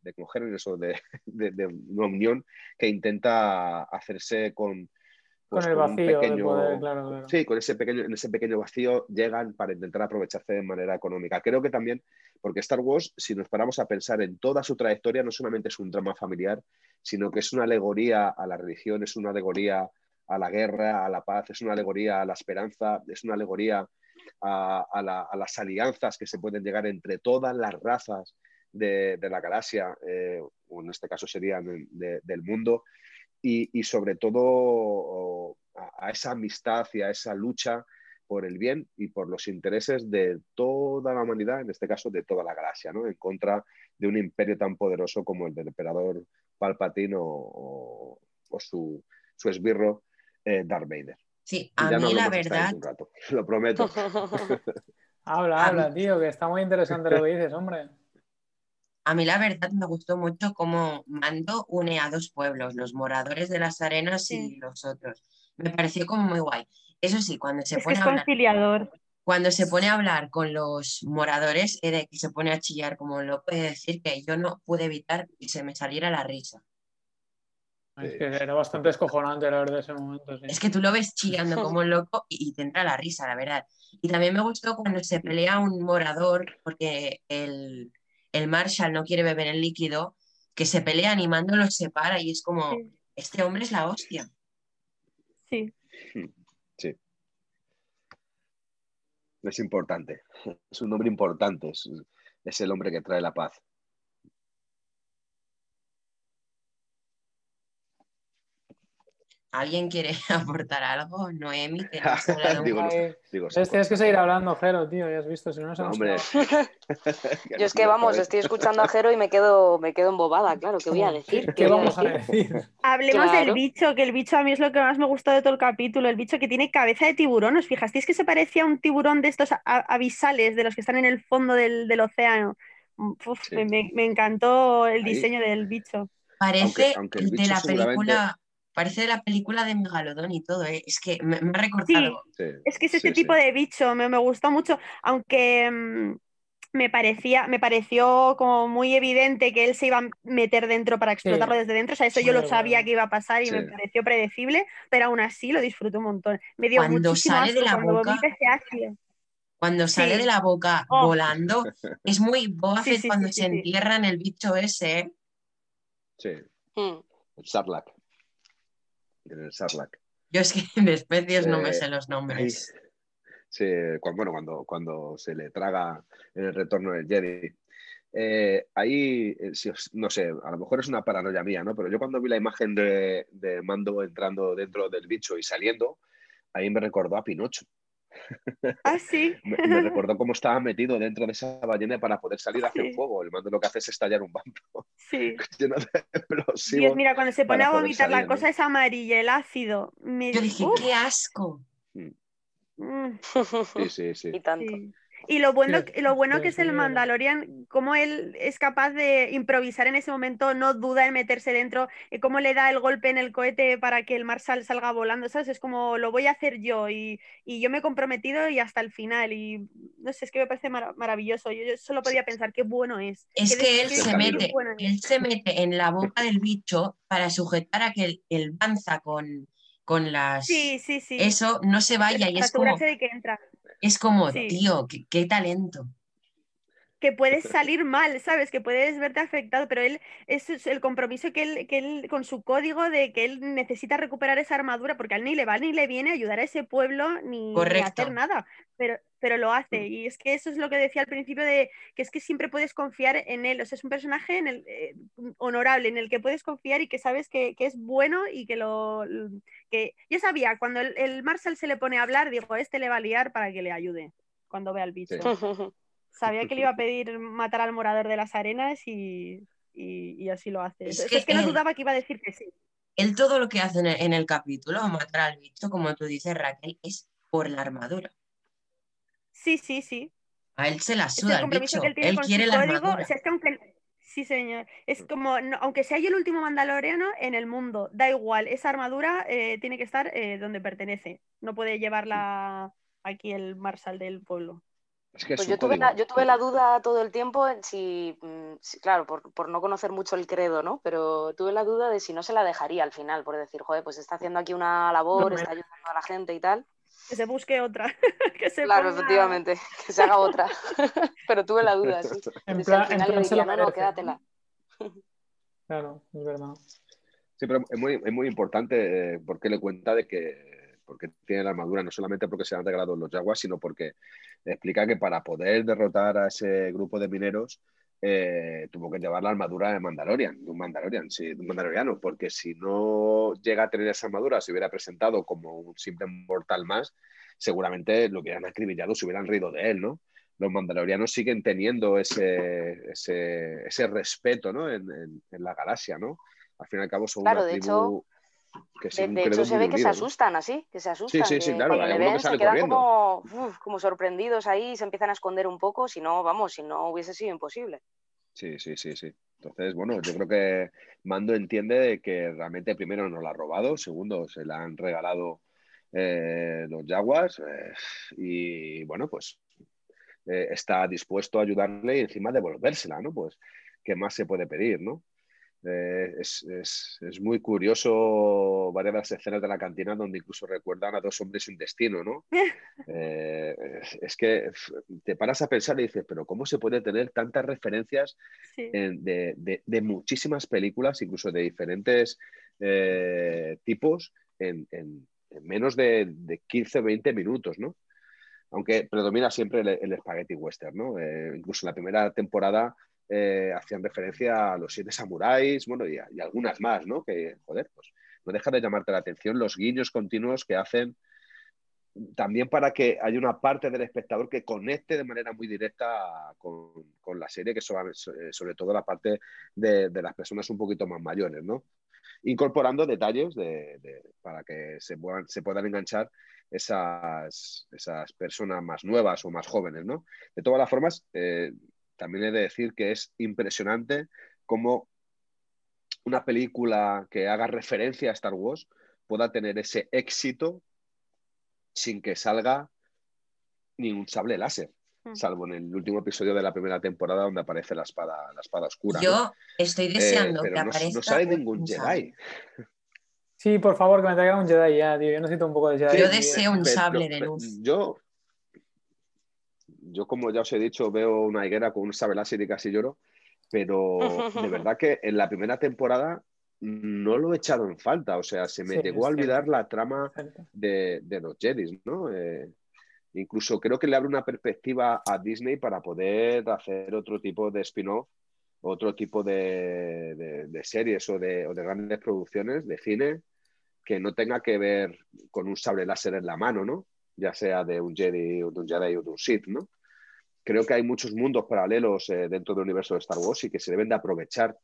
de congéneres o [LAUGHS] de, de, una unión que intenta hacerse con, pues, con el vacío pequeño, Sí, con ese pequeño, en ese pequeño vacío llegan para intentar aprovecharse de manera económica. Creo que también, porque Star Wars, si nos paramos a pensar en toda su trayectoria, no solamente es un drama familiar, sino que es una alegoría a la religión, es una alegoría a la guerra, a la paz, es una alegoría a la esperanza, es una alegoría a, a las alianzas que se pueden llegar entre todas las razas de, la galaxia, eh, o en este caso serían del mundo, y, sobre todo a, esa amistad y a esa lucha por el bien y por los intereses de toda la humanidad, en este caso de toda la galaxia, ¿no? en contra de un imperio tan poderoso como el del emperador Palpatine o, su, esbirro eh, Darth Vader. Sí, a mí la verdad. lo prometo. habla, habla, tío, que está muy interesante lo que dices, hombre. A mí la verdad me gustó mucho cómo Mando une a dos pueblos, los moradores de las arenas y los otros. Me pareció como muy guay. Eso sí, cuando se pone a hablar, Cuando se pone a hablar con los moradores, que se pone a chillar, como lo puede decir, que yo no pude evitar que se me saliera la risa. Es que era bastante escojonante la verdad ese momento. Es que tú lo ves chillando [LAUGHS] como un loco y, y, te entra la risa, la verdad. Y también me gustó cuando se pelea un morador, porque el, el Marshall no quiere beber el líquido, que se pelea animando los separa y es como, este hombre es la hostia. Sí. Sí. Es importante, es un hombre importante, es el hombre que trae la paz. ¿Alguien quiere [LAUGHS] aportar algo? Noemi, [LAUGHS] digo, digo, tienes que seguir hablando, Jero, tío, ya has visto, si no, no Hombre. [LAUGHS] Yo es que vamos, estoy escuchando a Jero y me quedo, me quedo embobada, claro, ¿qué voy a decir? ¿Qué, vamos a decir? Hablemos del bicho, que el bicho a mí es lo que más me gustó de todo el capítulo, el bicho que tiene cabeza de tiburón, ¿os fijasteis que se parecía a un tiburón de estos abisales, de los que están en el fondo del, océano? me, encantó el diseño del bicho. Parece de la película parece de la película de Megalodón y todo, ¿eh? es que me, ha recordado. es que es este tipo de bicho, me, gustó mucho, aunque mm, me, parecía, me pareció como muy evidente que él se iba a meter dentro para explotarlo desde dentro, o sea, eso yo lo sabía que iba a pasar y me pareció predecible, pero aún así lo disfruté un montón. Me dio cuando sale de la boca, cuando sale de la boca oh. volando, es muy Boba cuando se entierra en el bicho ese. ¿eh? Sí. El Sarlacc en el Sarlacc. Yo es que [LAUGHS] de especies no me sé los nombres. sí, cuando, bueno, cuando, cuando se le traga en el retorno del Jedi. Eh, ahí, eh, no sé, a lo mejor es una paranoia mía, ¿no? Pero yo cuando vi la imagen de, de Mando entrando dentro del bicho y saliendo, ahí me recordó a Pinocho. Ah, sí. [LAUGHS] me, [LAUGHS] recordó cómo estaba metido dentro de esa ballena para poder salir a hacer fuego. El mando lo que hace es estallar un bando. [LAUGHS] Sí. Dios, mira, cuando se pone a vomitar la cosa es amarilla, el ácido. Me... Yo dije, qué asco. Mm. Mm. Sí, sí, sí. Y tanto. Y lo bueno, lo bueno que es el Mandalorian, cómo él es capaz de improvisar en ese momento, no duda en meterse dentro, y cómo le da el golpe en el cohete para que el Marshall salga volando, ¿sabes? Es como lo voy a hacer yo y, yo me he comprometido y hasta el final. Y no sé, es que me parece maravilloso. Yo, solo podía pensar qué bueno es. Es que, él, se mete, él se mete en la boca del bicho para sujetar a que el, el con, con las. Sí, sí, sí. Eso no se vaya y es como. De que entra. Es como, tío, qué, talento. Que puedes salir mal, ¿sabes? Que puedes verte afectado, pero él es el compromiso que él, que él con su código de que él necesita recuperar esa armadura, porque a él ni le va ni le viene ayudar a ese pueblo ni, hacer nada, pero, pero lo hace. Y es que eso es lo que decía al principio de que es que siempre puedes confiar en él, o sea, es un personaje en el, eh, honorable, en el que puedes confiar y que sabes que, es bueno y que lo... que yo sabía, cuando el, el Marshall se le pone a hablar, digo, este le va a liar para que le ayude cuando vea al bicho. [LAUGHS] Sabía que le iba a [LAUGHS] pedir matar al morador de las arenas y, así lo hace. Es, que, no dudaba que iba a decir que sí. Él todo lo que hace en el, capítulo, matar al bicho, como tú dices, Raquel, es por la armadura. Sí, sí, sí. A él se la suda el bicho. él, quiere la armadura. Sí, señor. Es como, aunque sea yo el último mandaloriano en el mundo, da igual, esa armadura eh, tiene que estar eh, donde pertenece. No puede llevarla aquí el marshal del pueblo. Pues yo tuve, la, yo tuve, la, duda todo el tiempo en si, mm, claro, por, no conocer mucho el credo, ¿no? Pero tuve la duda de si no se la dejaría al final, por decir, joder, pues está haciendo aquí una labor, está ayudando a la gente y tal. Que se busque otra. [LAUGHS] claro, efectivamente, [LAUGHS] que se haga otra. [LAUGHS] Pero tuve la duda, sí. En plan, al final diría, no, no, quédatela. claro, es verdad. Sí, pero es muy, es muy importante eh, porque le cuenta de que porque tiene la armadura, no solamente porque se han regalado los Jaguars, sino porque explica que para poder derrotar a ese grupo de mineros eh, tuvo que llevar la armadura de Mandalorian, de un Mandalorian, sí, de un Mandaloriano, porque si no llega a tener esa armadura, se hubiera presentado como un simple mortal más, seguramente lo hubieran acribillado, se hubieran reído de él, ¿no? Los mandalorianos siguen teniendo ese, ese, respeto ¿no? en, la galaxia, ¿no? Al fin y al cabo son una tribu de, hecho, se ve que se asustan así, que se asustan. Sí, sí, sí, claro. se quedan como, como, sorprendidos ahí, se empiezan a esconder un poco, si no, vamos, si no hubiese sido imposible. Sí, sí, sí, sí. Entonces, bueno, yo creo que Mando entiende que realmente primero no la ha robado, segundo se la han regalado eh, los Jaguars eh, y bueno, pues eh, está dispuesto a ayudarle y encima devolvérsela, ¿no? Pues, ¿qué más se puede pedir, no? Eh, es, es, muy curioso varias de las escenas de la cantina donde incluso recuerdan a dos hombres sin destino, ¿no? [LAUGHS] Eh, es que te paras a pensar y dices, pero ¿cómo se puede tener tantas referencias de, de, muchísimas películas, incluso de diferentes eh, tipos, en, en, menos de, de 15 20 minutos, ¿no? Aunque predomina siempre el, el spaghetti western, ¿no? incluso en la primera temporada eh, hacían referencia a los siete samuráis, bueno, y, algunas más, ¿no? Que, joder, pues no deja de llamarte la atención los guiños continuos que hacen también para que haya una parte del espectador que conecte de manera muy directa con, la serie, que sobre, sobre todo la parte de, las personas un poquito más mayores, ¿no? Incorporando detalles para que se puedan, enganchar esas, esas personas más nuevas o más jóvenes, ¿no? De todas las formas, eh, también he de decir que es impresionante cómo una película que haga referencia a Star Wars pueda tener ese éxito sin que salga ni un sable láser, hmm. salvo en el último episodio de la primera temporada donde aparece la espada, la espada oscura. Yo estoy eh, deseando que no, aparezca. No sale ningún Jedi. Sí, por favor, que me traigan un Jedi ya, tío. Yo necesito un poco de Jedi. Yo deseo un sable de luz. Yo, yo, como ya os he dicho, veo una higuera con un sable láser y casi lloro, pero de [LAUGHS] verdad que en la primera temporada no lo he echado en falta. O sea, se me llegó a olvidar la trama de, los Jedi, ¿no? Eh, incluso creo que le abre una perspectiva a Disney para poder hacer otro tipo de spin-off, otro tipo de, series o de, o de, grandes producciones de cine que no tenga que ver con un sable láser en la mano, ¿no? Ya sea de un Jedi o de un Jedi o de un Sith, ¿no? Creo que hay muchos mundos paralelos eh, dentro del universo de Star Wars y que se deben de aprovechar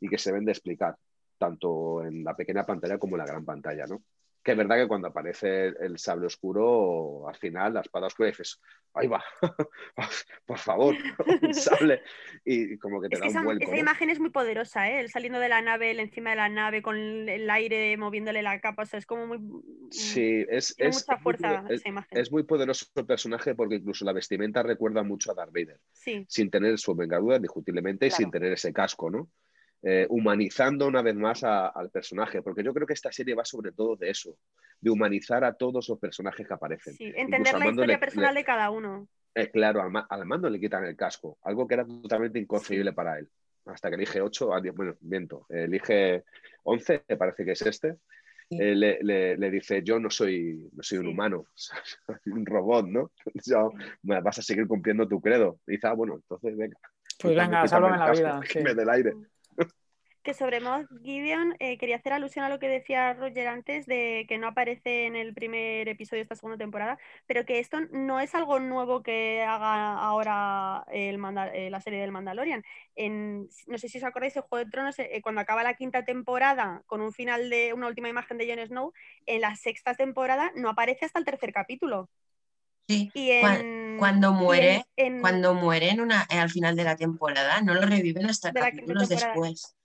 y que se deben de explicar, tanto en la pequeña pantalla como en la gran pantalla, ¿no? Que es verdad que cuando aparece el sable oscuro, al final la espada oscura dices, ahí va, [LAUGHS] por favor, [LAUGHS] un sable. Y como que te da un vuelco. Esa imagen es muy poderosa, ¿eh? Él saliendo de la nave, él encima de la nave, con el aire moviéndole la capa, o sea, es como muy. Sí, es. es mucha fuerza esa imagen. Es muy poderoso el personaje porque incluso la vestimenta recuerda mucho a Darth Vader. Sí. Sin tener su vengadura, discutiblemente, y sin tener ese casco, ¿no? Eh, humanizando una vez más al personaje, porque yo creo que esta serie va sobre todo de eso, de humanizar a todos los personajes que aparecen. Sí, entender la historia personal de cada uno. Eh, claro, al, mando le quitan el casco, algo que era totalmente inconcebible para él. Hasta que elige 8, bueno, viento, elige 11, me parece que es este. Eh, le, dice, yo no soy, no soy un humano, [LAUGHS] soy un robot, ¿no? [LAUGHS] Yo, vas a seguir cumpliendo tu credo. Y dice, ah, bueno, entonces venga. Pues venga, sálvame la vida. [LAUGHS] Sí. del aire que sobre Moth Gideon eh, quería hacer alusión a lo que decía Roger antes de que no aparece en el primer episodio de esta segunda temporada, pero que esto no es algo nuevo que haga ahora el eh, la serie del Mandalorian. En, no sé si os acordáis, el Juego de Tronos, eh, cuando acaba la quinta temporada con un final de una última imagen de Jon Snow, en la sexta temporada no aparece hasta el tercer capítulo. Sí, y cuando muere, cuando muere en una, al final de la temporada, no lo reviven hasta capítulos después.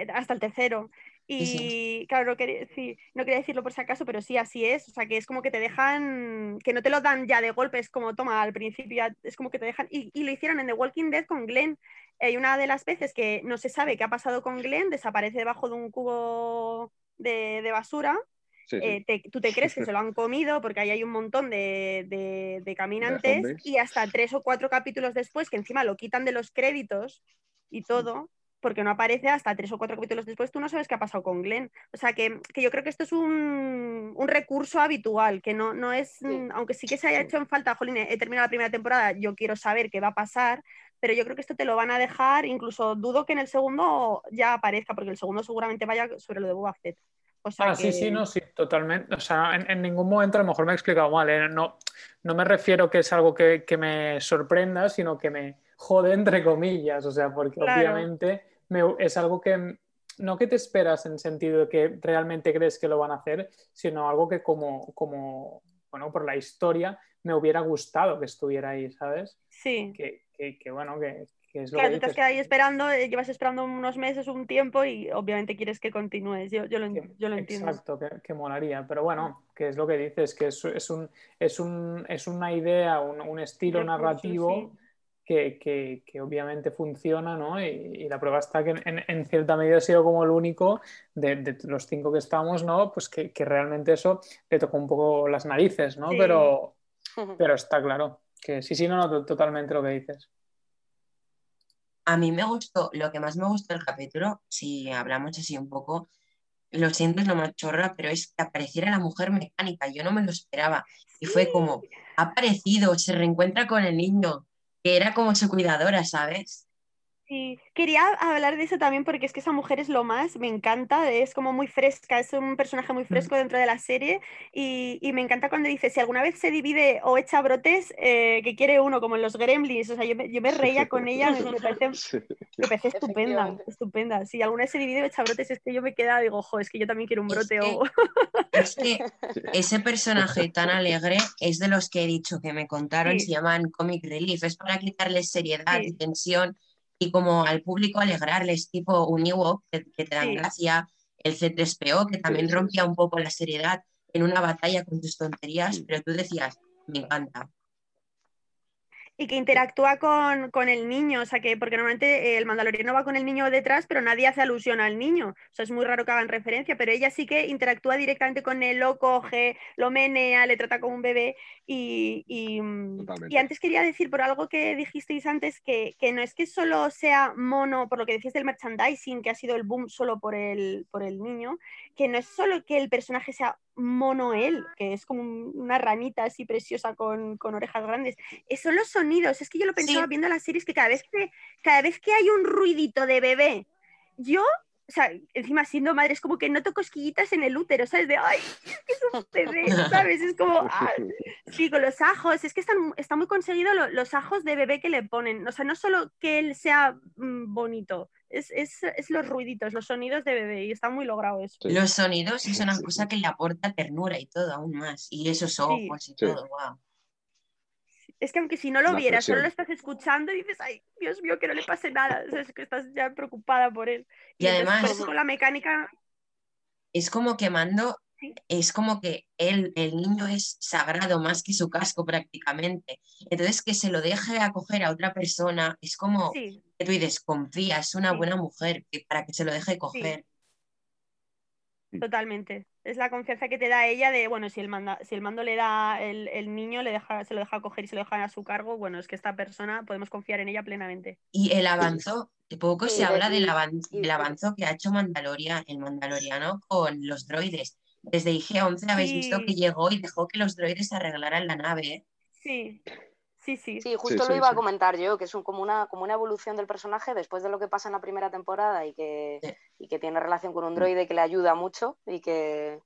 Eh, hasta el tercero. Y claro, no quería, no quería decirlo por si acaso, pero sí, así es. O sea, que es como que te dejan, que no te lo dan ya de golpe, es como, toma, al principio es como que te dejan. Y, lo hicieron en The Walking Dead con Glenn. Hay una de las veces que no se sabe qué ha pasado con Glenn, desaparece debajo de un cubo de, basura. Eh, tú te crees que se lo han comido porque ahí hay un montón de, de caminantes y hasta tres o cuatro capítulos después, que encima lo quitan de los créditos y todo, porque no aparece hasta tres o cuatro capítulos después, tú no sabes qué ha pasado con Glenn. O sea, que, yo creo que esto es un, recurso habitual, que no, no es, mm, aunque sí que se haya hecho en falta, Jolín, he terminado la primera temporada, yo quiero saber qué va a pasar, pero yo creo que esto te lo van a dejar, incluso dudo que en el segundo ya aparezca, porque el segundo seguramente vaya sobre lo de Boba Fett. O sea ah, sí, sí, no, sí, totalmente. O sea, en, ningún momento a lo mejor me he explicado mal. ¿eh? No, no me refiero que es algo que, me sorprenda, sino que me jode entre comillas. O sea, porque obviamente es algo que no que te esperas en sentido de que realmente crees que lo van a hacer, sino algo que como, como bueno, por la historia me hubiera gustado que estuviera ahí, ¿sabes? Sí. Que, que, bueno, que, es lo claro, tú te has quedado ahí esperando, eh, llevas esperando unos meses, un tiempo y obviamente quieres que continúes. Yo, yo, lo, yo lo, entiendo. Exacto, que, molaría. Pero bueno, que es lo que dices, que es, es, un, es, un, es una idea, un, un estilo narrativo que, obviamente funciona, ¿no? Y, la prueba está que en, cierta medida ha sido como el único de, los cinco que estamos, ¿no? Pues que, realmente eso le tocó un poco las narices, ¿no? Pero, [LAUGHS] pero está claro que sí, sí, no, no, totalmente lo que dices. A mí me gustó, lo que más me gustó del capítulo, si hablamos así un poco, lo siento, es lo más chorra, pero es que apareciera la mujer mecánica, yo no me lo esperaba. Y fue como, ha aparecido, se reencuentra con el niño, que era como su cuidadora, ¿sabes? Sí, quería hablar de eso también porque es que esa mujer es lo más, me encanta, es como muy fresca, es un personaje muy mm. fresco dentro de la serie y, me encanta cuando dice, si alguna vez se divide o echa brotes, eh, que quiere uno, como en los gremlins, o sea, yo me, reía con ella, me, [LAUGHS] parece, estupenda, estupenda. Si alguna vez se divide o echa brotes, es que yo me queda, digo, ojo, es que yo también quiero un brote. o... [LAUGHS] es que ese personaje tan alegre es de los que he dicho que me contaron, se llaman comic relief, es para quitarles seriedad y tensión y como al público alegrarles, tipo un Ewok que, que, te dan gracia, el C3PO que también rompía un poco la seriedad en una batalla con tus tonterías, pero tú decías, me encanta y que interactúa con, con, el niño, o sea que, porque normalmente el mandaloriano va con el niño detrás, pero nadie hace alusión al niño, o sea, es muy raro que hagan referencia, pero ella sí que interactúa directamente con él, lo coge, lo menea, le trata como un bebé y, y, y antes quería decir por algo que dijisteis antes, que, que, no es que solo sea mono, por lo que decís del merchandising, que ha sido el boom solo por el, por el niño, que no es solo que el personaje sea mono él, que es como una ranita así preciosa con, con orejas grandes, son los sonidos, es que yo lo pensaba viendo las series que cada vez que cada vez que hay un ruidito de bebé, yo o sea, encima siendo madre es como que noto cosquillitas en el útero, ¿sabes? De, ay, un bebé, ¿sabes? Es como, ah, sí, con los ajos, es que están, está muy conseguido los ajos de bebé que le ponen, o sea, no solo que él sea mm, bonito, es, es, es, los ruiditos, los sonidos de bebé, y está muy logrado eso. Los sonidos es una cosa que le aporta ternura y todo, aún más, y esos ojos y todo, wow es que aunque si no lo vieras, solo lo estás escuchando y dices, ay, Dios mío, que no le pase nada. es que estás ya preocupada por él. Y, además, con la mecánica. Es como que Mando, es como que él, el niño es sagrado más que su casco prácticamente. Entonces, que se lo deje acoger a otra persona, es como que tú dices, confía, es una buena mujer para que se lo deje coger. Totalmente. Es la confianza que te da ella de, bueno, si el, si el mando le da el, niño, le deja, se lo deja coger y se lo deja a su cargo, bueno, es que esta persona podemos confiar en ella plenamente. Y el avanzo, de poco se habla del, avanzo que ha hecho Mandalorian, el Mandaloriano con los droides. Desde IG-11 habéis visto que llegó y dejó que los droides arreglaran la nave. ¿eh? Sí, Sí, sí. Sí, justo lo iba a comentar yo, que es como, una, como una evolución del personaje después de lo que pasa en la primera temporada y que, que tiene relación con un droide que le ayuda mucho y que,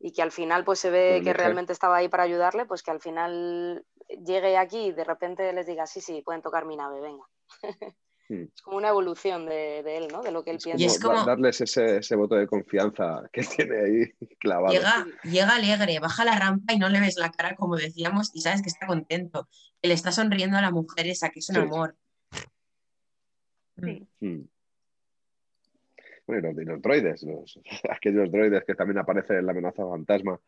y que al final pues se ve que realmente estaba ahí para ayudarle, pues que al final llegue aquí y de repente les diga, sí, sí, pueden tocar mi nave, venga. [LAUGHS] Hmm. Es como una evolución de, él, ¿no? De lo que él piensa. Y es como darles ese, voto de confianza que [LAUGHS] tiene ahí clavado. Llega, llega alegre, baja la rampa y no le ves la cara como decíamos y sabes que está contento. Que le está sonriendo a la mujer esa, que es un amor. Sí. Hmm. Bueno, y los, droides, los, [LAUGHS] aquellos droides que también aparecen en la amenaza fantasma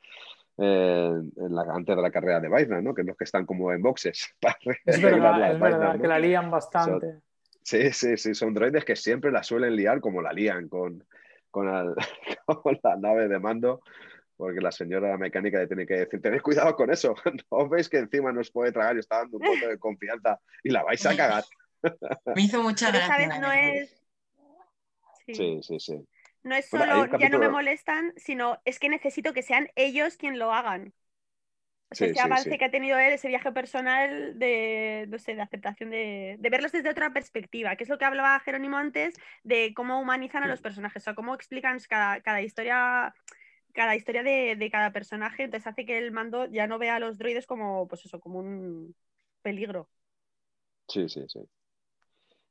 eh, en la, antes de la carrera de Baizna, ¿no? Que es los que están como en boxes. [LAUGHS] es verdad, es verdad que la lían bastante. Sí, sí, sí, son droides que siempre la suelen liar como la lían con, [LAUGHS] con, la nave de mando, porque la señora mecánica le tiene que decir, tened cuidado con eso, [LAUGHS] no veis que encima nos puede tragar y está dando un poco de confianza y la vais a cagar. [LAUGHS] Me hizo mucha gracia. no es... Sí, sí, sí. No es solo, ya no me molestan, sino es que necesito que sean ellos quien lo hagan ese avance que ha tenido él, ese viaje personal de, no sé, de aceptación, de, verlos desde otra perspectiva, que es lo que hablaba Jerónimo antes, de cómo humanizan a los personajes, o sea, cómo explican cada, historia cada historia de, cada personaje, entonces hace que el mando ya no vea a los droides como, pues eso, como un peligro. Sí, sí, sí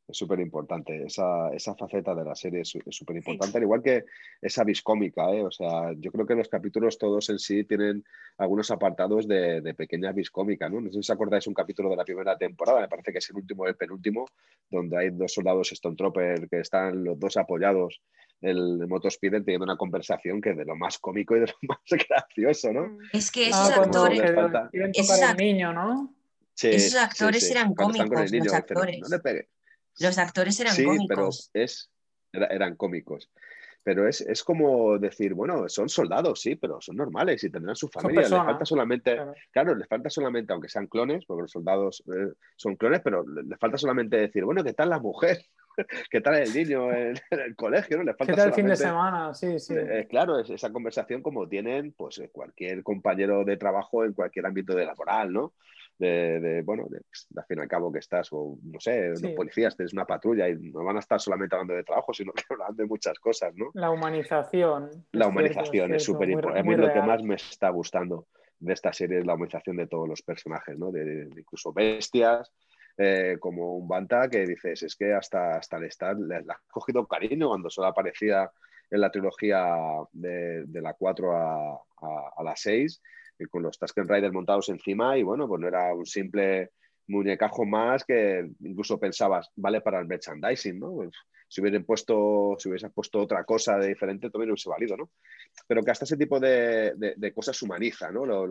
es súper importante. Esa, esa, faceta de la serie es súper importante, al igual que esa viscómica. ¿eh? O sea, yo creo que los capítulos todos en sí tienen algunos apartados de, de pequeña viscómica. ¿no? no sé si os acordáis un capítulo de la primera temporada, me parece que es el último o el penúltimo, donde hay dos soldados Stone Trooper que están los dos apoyados el, Motospiden teniendo una conversación que es de lo más cómico y de lo [LAUGHS] más gracioso, ¿no? Mm. Es que esos actores... Esos, niño, ¿no? esos actores eran cómicos, los actores. no le pegue. Los actores eran sí, pero es, eran cómicos. Pero es, es, como decir, bueno, son soldados, sí, pero son normales y tendrán su familia. Les falta solamente, claro. les falta solamente, aunque sean clones, porque los soldados eh, son clones, pero les falta solamente decir, bueno, ¿qué tal la mujer? [LAUGHS] ¿Qué tal el niño en, [LAUGHS] el colegio? ¿no? Les falta ¿Qué tal el fin de semana? Sí, sí. Eh, eh, claro, es esa conversación como tienen pues, cualquier compañero de trabajo en cualquier ámbito de laboral, ¿no? De, bueno, de, al fin y al cabo que estás, o no sé, los policías, tienes una patrulla y no van a estar solamente hablando de trabajo, sino que [LAUGHS] hablando de muchas cosas, ¿no? La humanización. La humanización es súper importante. A mí lo que más me está gustando de esta serie es la humanización de todos los personajes, ¿no? De, incluso bestias, eh, como un Banta que dices, es que hasta, hasta el estar, le, has cogido cariño cuando solo aparecía en la trilogía de, la 4 a, a, a la 6 con los Tusken Riders montados encima y bueno, pues no era un simple muñecajo más que incluso pensabas, vale para el merchandising, ¿no? Pues, si hubieran puesto, si hubiesen puesto otra cosa de diferente, también hubiese valido, ¿no? Pero que hasta ese tipo de, de, cosas humaniza, ¿no? Lo,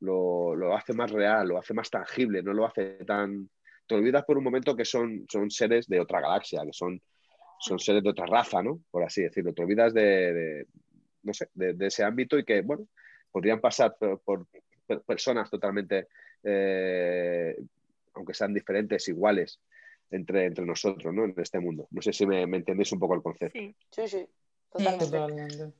lo, lo, hace más real, lo hace más tangible, no lo hace tan... Te olvidas por un momento que son, son seres de otra galaxia, que son, son seres de otra raza, ¿no? Por así decirlo. Te olvidas de, no sé, de, ese ámbito y que, bueno, podrían pasar por, personas totalmente, eh, aunque sean diferentes, iguales entre, entre nosotros, ¿no? En este mundo. No sé si me, entendéis un poco el concepto. Sí, sí, sí. Totalmente.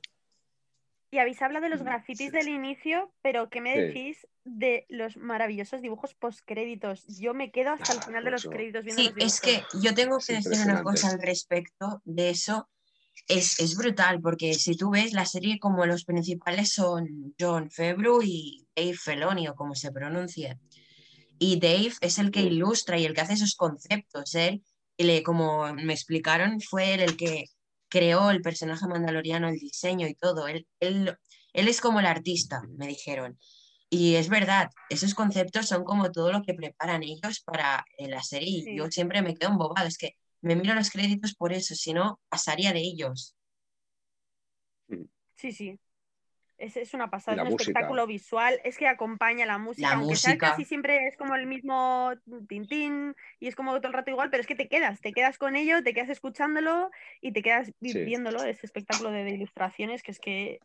Y habéis hablado de los grafitis del inicio, pero ¿qué me decís de los maravillosos dibujos postcréditos? Yo me quedo hasta el final de los créditos viendo Sí, es que yo tengo que decir una cosa al respecto de eso, es, brutal, porque si tú ves la serie como los principales son John Febru y Dave Feloni, o como se pronuncia. Y Dave es el que ilustra y el que hace esos conceptos. Él, le, como me explicaron, fue él el que creó el personaje mandaloriano, el diseño y todo. Él, él, él es como el artista, me dijeron. Y es verdad, esos conceptos son como todo lo que preparan ellos para eh, la serie. Yo siempre me quedo embobado. Es que me miro los créditos por eso, si no, pasaría de ellos. Sí, sí. Es, es una pasada, es un música. espectáculo visual, es que acompaña la música, La aunque sea música. casi siempre es como el mismo tintín y es como todo el rato igual, pero es que te quedas, te quedas con ello, te quedas escuchándolo y te quedas vi- Sí. viéndolo, ese espectáculo de, de ilustraciones que es que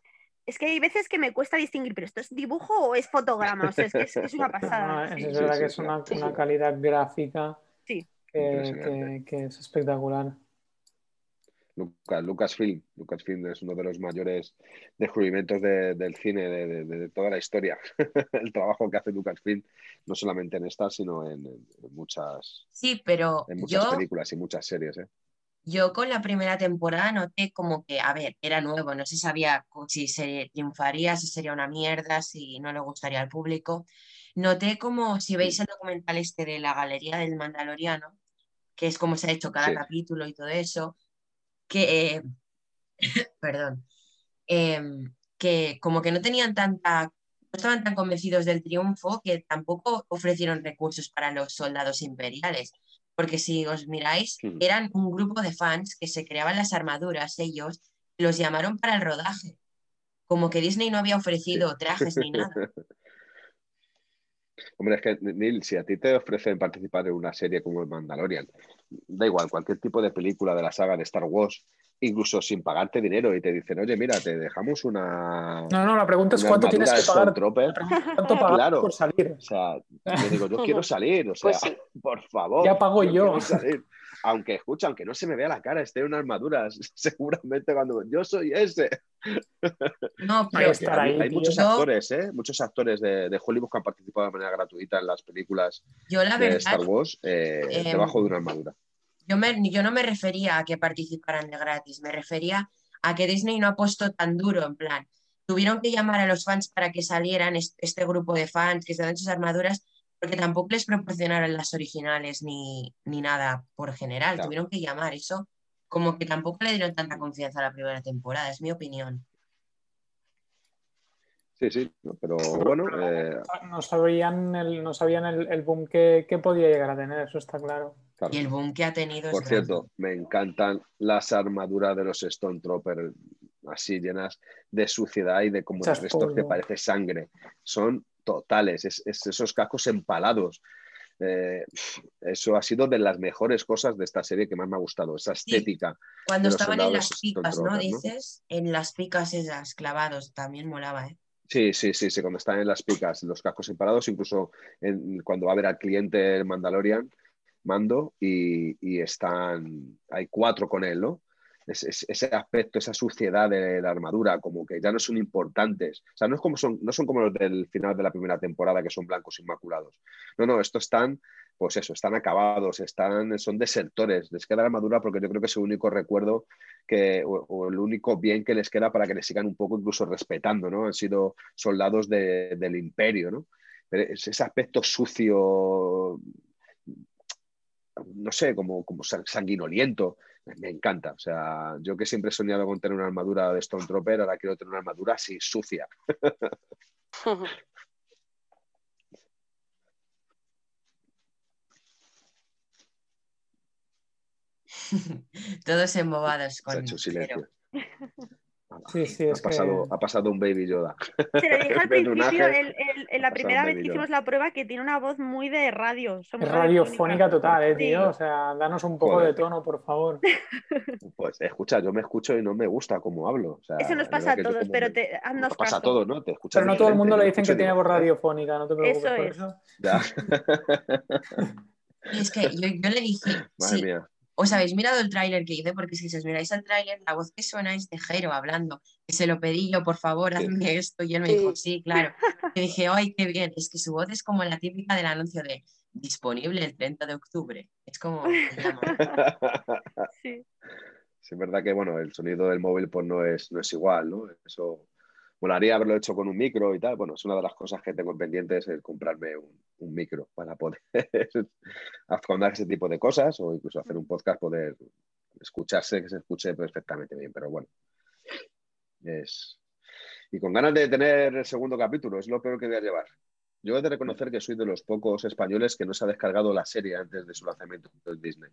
es que hay veces que me cuesta distinguir, pero esto es dibujo o es fotograma, o sea, es que es, es una [LAUGHS] No, pasada. es sí. es Sí, que es una, calidad gráfica Sí. Que, que- que es espectacular. Lucas, Lucasfilm. Lucasfilm es uno de los mayores descubrimientos de- del cine de, de- de toda la historia. [LAUGHS] El trabajo que hace Lucasfilm, no solamente en esta, sino en, en- muchas, Sí, pero en muchas yo, películas y muchas series. ¿eh? yo con la primera temporada noté como que, a ver, era nuevo, no se sabía si se triunfaría, si sería una mierda, si no le gustaría al público. Noté como, si veis el documental este de la Galería del Mandaloriano, que es como se ha hecho cada Sí. capítulo y todo eso, que, eh, [LAUGHS] perdón, em, que como que no tenían tanta, no estaban tan convencidos del triunfo que tampoco ofrecieron recursos para los soldados imperiales. Porque si os miráis, Hmm. eran un grupo de fans que se creaban las armaduras, ellos los llamaron para el rodaje. Como que Disney no había ofrecido trajes ni nada. [LAUGHS] Hombre, es que, Neil, si a ti te ofrecen participar en una serie como el Mandalorian, da igual, cualquier tipo de película de la saga de Star Wars, incluso sin pagarte dinero, y te dicen, oye, mira, te dejamos una, No, no, la pregunta es cuánto tienes que pagar. ¿Cuánto pagar Claro. por salir? O sea, yo digo, yo quiero [LAUGHS] salir, o sea, Pues sí. por favor. Ya pago yo. salir. Aunque escucha, aunque no se me vea la cara, esté en una armadura, [LAUGHS] seguramente cuando yo soy ese. No, pero estar ahí, hay muchos Yo- actores, ¿eh? Muchos actores de, de Hollywood que han participado de manera gratuita en las películas yo la de verdad Star Wars eh, em, debajo de una armadura. Yo, me- yo no me refería a que participaran de gratis, me refería a que Disney no ha puesto tan duro, en plan, tuvieron que llamar a los fans para que salieran est- este grupo de fans que se dan sus armaduras, porque tampoco les proporcionaron las originales ni, ni nada por general, Claro. tuvieron que llamar eso, como que tampoco le dieron tanta confianza a la primera temporada, es mi opinión. Sí, sí, pero bueno, eh, No sabían el, no sabían el, el boom que, que podía llegar a tener, eso está claro. claro. Y el boom que ha tenido es Por grande. cierto, me encantan las armaduras de los Stone Trooper así llenas de suciedad y de como Muchas restos que polvo. parece sangre. Son totales, es, es esos cascos empalados. Eh, eso ha sido de las mejores cosas de esta serie que más me ha gustado, esa estética. Cuando estaban en las picas, ¿no? Dices, en las picas esas clavados, también molaba, ¿eh? Sí, sí, sí, sí, cuando están en las picas, los cascos empalados, incluso en- cuando va a ver al cliente el Mandalorian, mando, y, y están, hay cuatro con él, ¿no? Es- es- ese aspecto, esa suciedad de la armadura, como que ya no son importantes. O sea, no, es como son, no son como los del final de la primera temporada, que son blancos inmaculados. No, no, estos están, pues eso, están acabados, están, son desertores. Les queda la armadura porque yo creo que es el único recuerdo que, o, el único bien que les queda para que les sigan un poco incluso respetando, ¿no? Han sido soldados de- del imperio, ¿no? Ese aspecto sucio, no sé, como, como san- sanguinoliento, me, encanta. O sea, yo que siempre he soñado con tener una armadura de Stormtrooper, ahora quiero tener una armadura así, sucia. [LAUGHS] Todos embobados Se ha con hecho silencio. Sí, sí, ha, es pasado, que- ha pasado un Baby Yoda. Se lo dije [LAUGHS] al principio, el- el- la primera vez que hicimos la prueba, que tiene una voz muy de radio. radiofónica total, eh, Sí. tío. O sea, danos un poco Joder. de tono, por favor. [LAUGHS] Pues escucha, yo me escucho y no me gusta cómo hablo. O sea, Eso nos pasa a todos, pero me- te, haznos Nos pasa a caso. todos, ¿no? Te escuchas Pero no todo el mundo le dicen que tiene voz radiofónica, no te preocupes Eso por es. eso. Ya. Y [LAUGHS] es que yo, yo le dije, Madre sí, mía. Os habéis mirado el tráiler que hice, porque si os miráis el tráiler, la voz que suena es de Jero hablando, que se lo pedí yo, por favor, hazme esto, y él me Sí. dijo, sí, claro. [LAUGHS] Y dije, ay, qué bien, es que su voz es como la típica del anuncio de disponible el 30 de octubre. Es como. [LAUGHS] Sí. Sí, es verdad que bueno, el sonido del móvil pues no es, no es igual, ¿no? Eso molaría haberlo hecho con un micro y tal. Bueno, es una de las cosas que tengo pendientes el comprarme un, un micro para poder [LAUGHS] afrontar ese tipo de cosas o incluso hacer un podcast, poder escucharse, que se escuche perfectamente bien. Pero bueno, es. Y con ganas de tener el segundo capítulo, es lo peor que voy a llevar. Yo he de reconocer que soy de los pocos españoles que no se ha descargado la serie antes de su lanzamiento en Disney.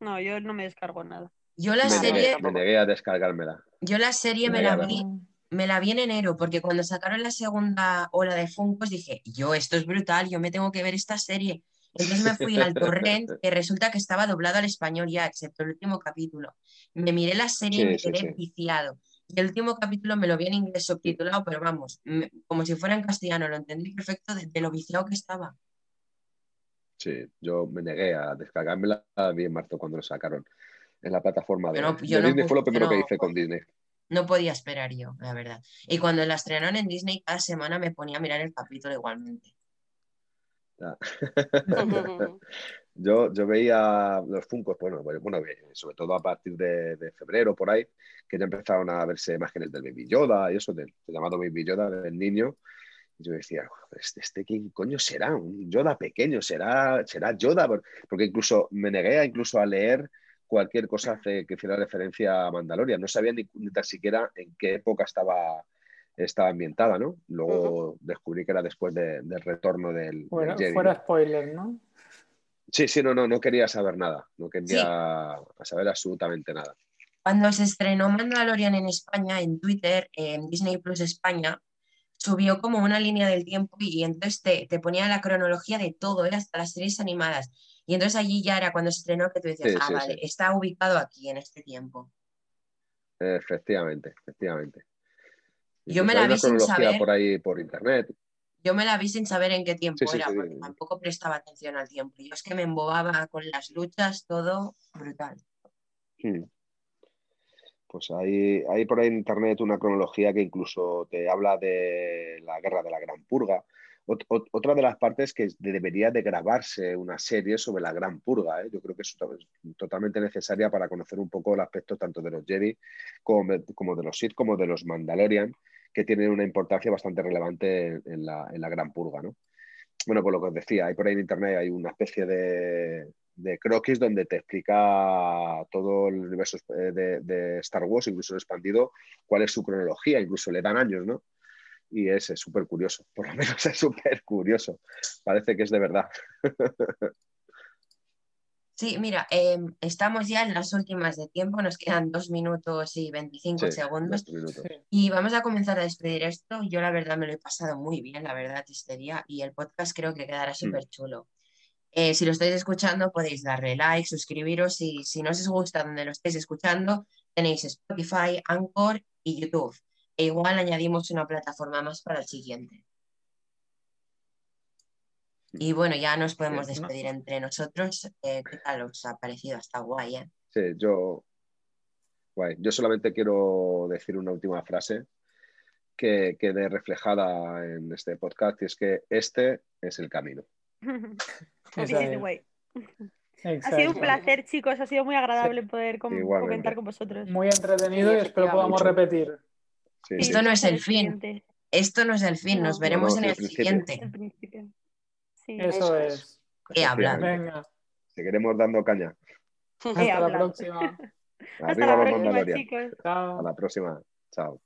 No, yo no me descargo nada. Yo la Me serie, negué, me negué a descargármela. yo la serie me la vi, me la vi en enero, porque cuando sacaron la segunda ola de Funkos dije, yo, esto es brutal, yo me tengo que ver esta serie. Entonces me fui al torrent, [LAUGHS] que resulta que estaba doblado al español ya, excepto el último capítulo. Me miré la serie y me quedé viciado. Y el último capítulo me lo vi en inglés subtitulado, pero vamos, como si fuera en castellano, lo entendí perfecto de, lo viciado que estaba. Sí, yo me negué a descargármela bien marzo cuando lo sacaron en la plataforma de, Disney. fue lo primero que hice con Disney. No podía esperar yo, la verdad. Y cuando la estrenaron en Disney, cada semana me ponía a mirar el capítulo igualmente. [LAUGHS] yo, yo veía los Funcos, bueno, bueno, sobre todo a partir de, febrero por ahí, que ya empezaron a verse imágenes del Baby Yoda y eso, del, llamado Baby Yoda del niño. Y yo decía, ¿este, este quién coño será? ¿Un Yoda pequeño? ¿Será, será Yoda? Porque incluso me negué a, incluso a leer cualquier cosa que hiciera referencia a Mandalorian. No sabía ni, ni tan siquiera en qué época estaba estaba ambientada, ¿no? Luego descubrí que era después del retorno del, fuera, spoiler, ¿no? Sí, sí, no, no, no quería saber nada, no quería saber absolutamente nada. Cuando se estrenó Mandalorian en España, en Twitter, en Disney Plus España, subió como una línea del tiempo y, entonces te, ponía la cronología de todo, era hasta las series animadas. Y entonces allí ya era cuando se estrenó que tú decías, ah, vale, está ubicado aquí en este tiempo. Efectivamente, efectivamente. Yo me la vi sin saber. por ahí por internet. Yo me la vi sin saber en qué tiempo era, porque tampoco prestaba atención al tiempo. Yo es que me embobaba con las luchas, todo brutal. Hmm. Pues hay, hay por ahí en internet una cronología que incluso te habla de la guerra de la Gran Purga. otra de las partes que debería de grabarse una serie sobre la Gran Purga. ¿eh? Yo creo que es totalmente necesaria para conocer un poco el aspecto tanto de los Jedi como, de los Sith, como de los Mandalorian que tienen una importancia bastante relevante en, la, gran purga. ¿no? Bueno, por lo que os decía, hay por ahí en internet hay una especie de, croquis donde te explica todo el universo eh, de, Star Wars, incluso expandido, cuál es su cronología, incluso le dan años, ¿no? Y es súper curioso, por lo menos [LAUGHS] es súper curioso. Parece que es de verdad. [LAUGHS] Sí, mira, em, estamos ya en las últimas de tiempo, nos quedan dos minutos y 25 segundos. Y vamos a comenzar a despedir esto. Yo la verdad me lo he pasado muy bien, la verdad, este día, y el podcast creo que quedará mm. súper chulo. Eh, si lo estáis escuchando, podéis darle like, suscribiros y si no os gusta donde lo estéis escuchando, tenéis Spotify, Anchor y YouTube. E igual añadimos una plataforma más para el siguiente. Y bueno, ya nos podemos despedir entre nosotros. Eh, ¿Qué tal os ha parecido? Hasta guay, ¿eh? Sí, yo. Guay. Yo solamente quiero decir una última frase que quede reflejada en este podcast y es que este es el camino. [LAUGHS] [LAUGHS] ha sido un placer, chicos. Ha sido muy agradable poder comentar con vosotros. Muy entretenido y espero podamos repetir. Esto no es el fin. Esto no es el fin. Nos veremos en el siguiente. Eso, es. He hablado. Venga. Seguiremos dando caña. Hasta la próxima. Hasta la próxima, chicos. A la próxima. Chao.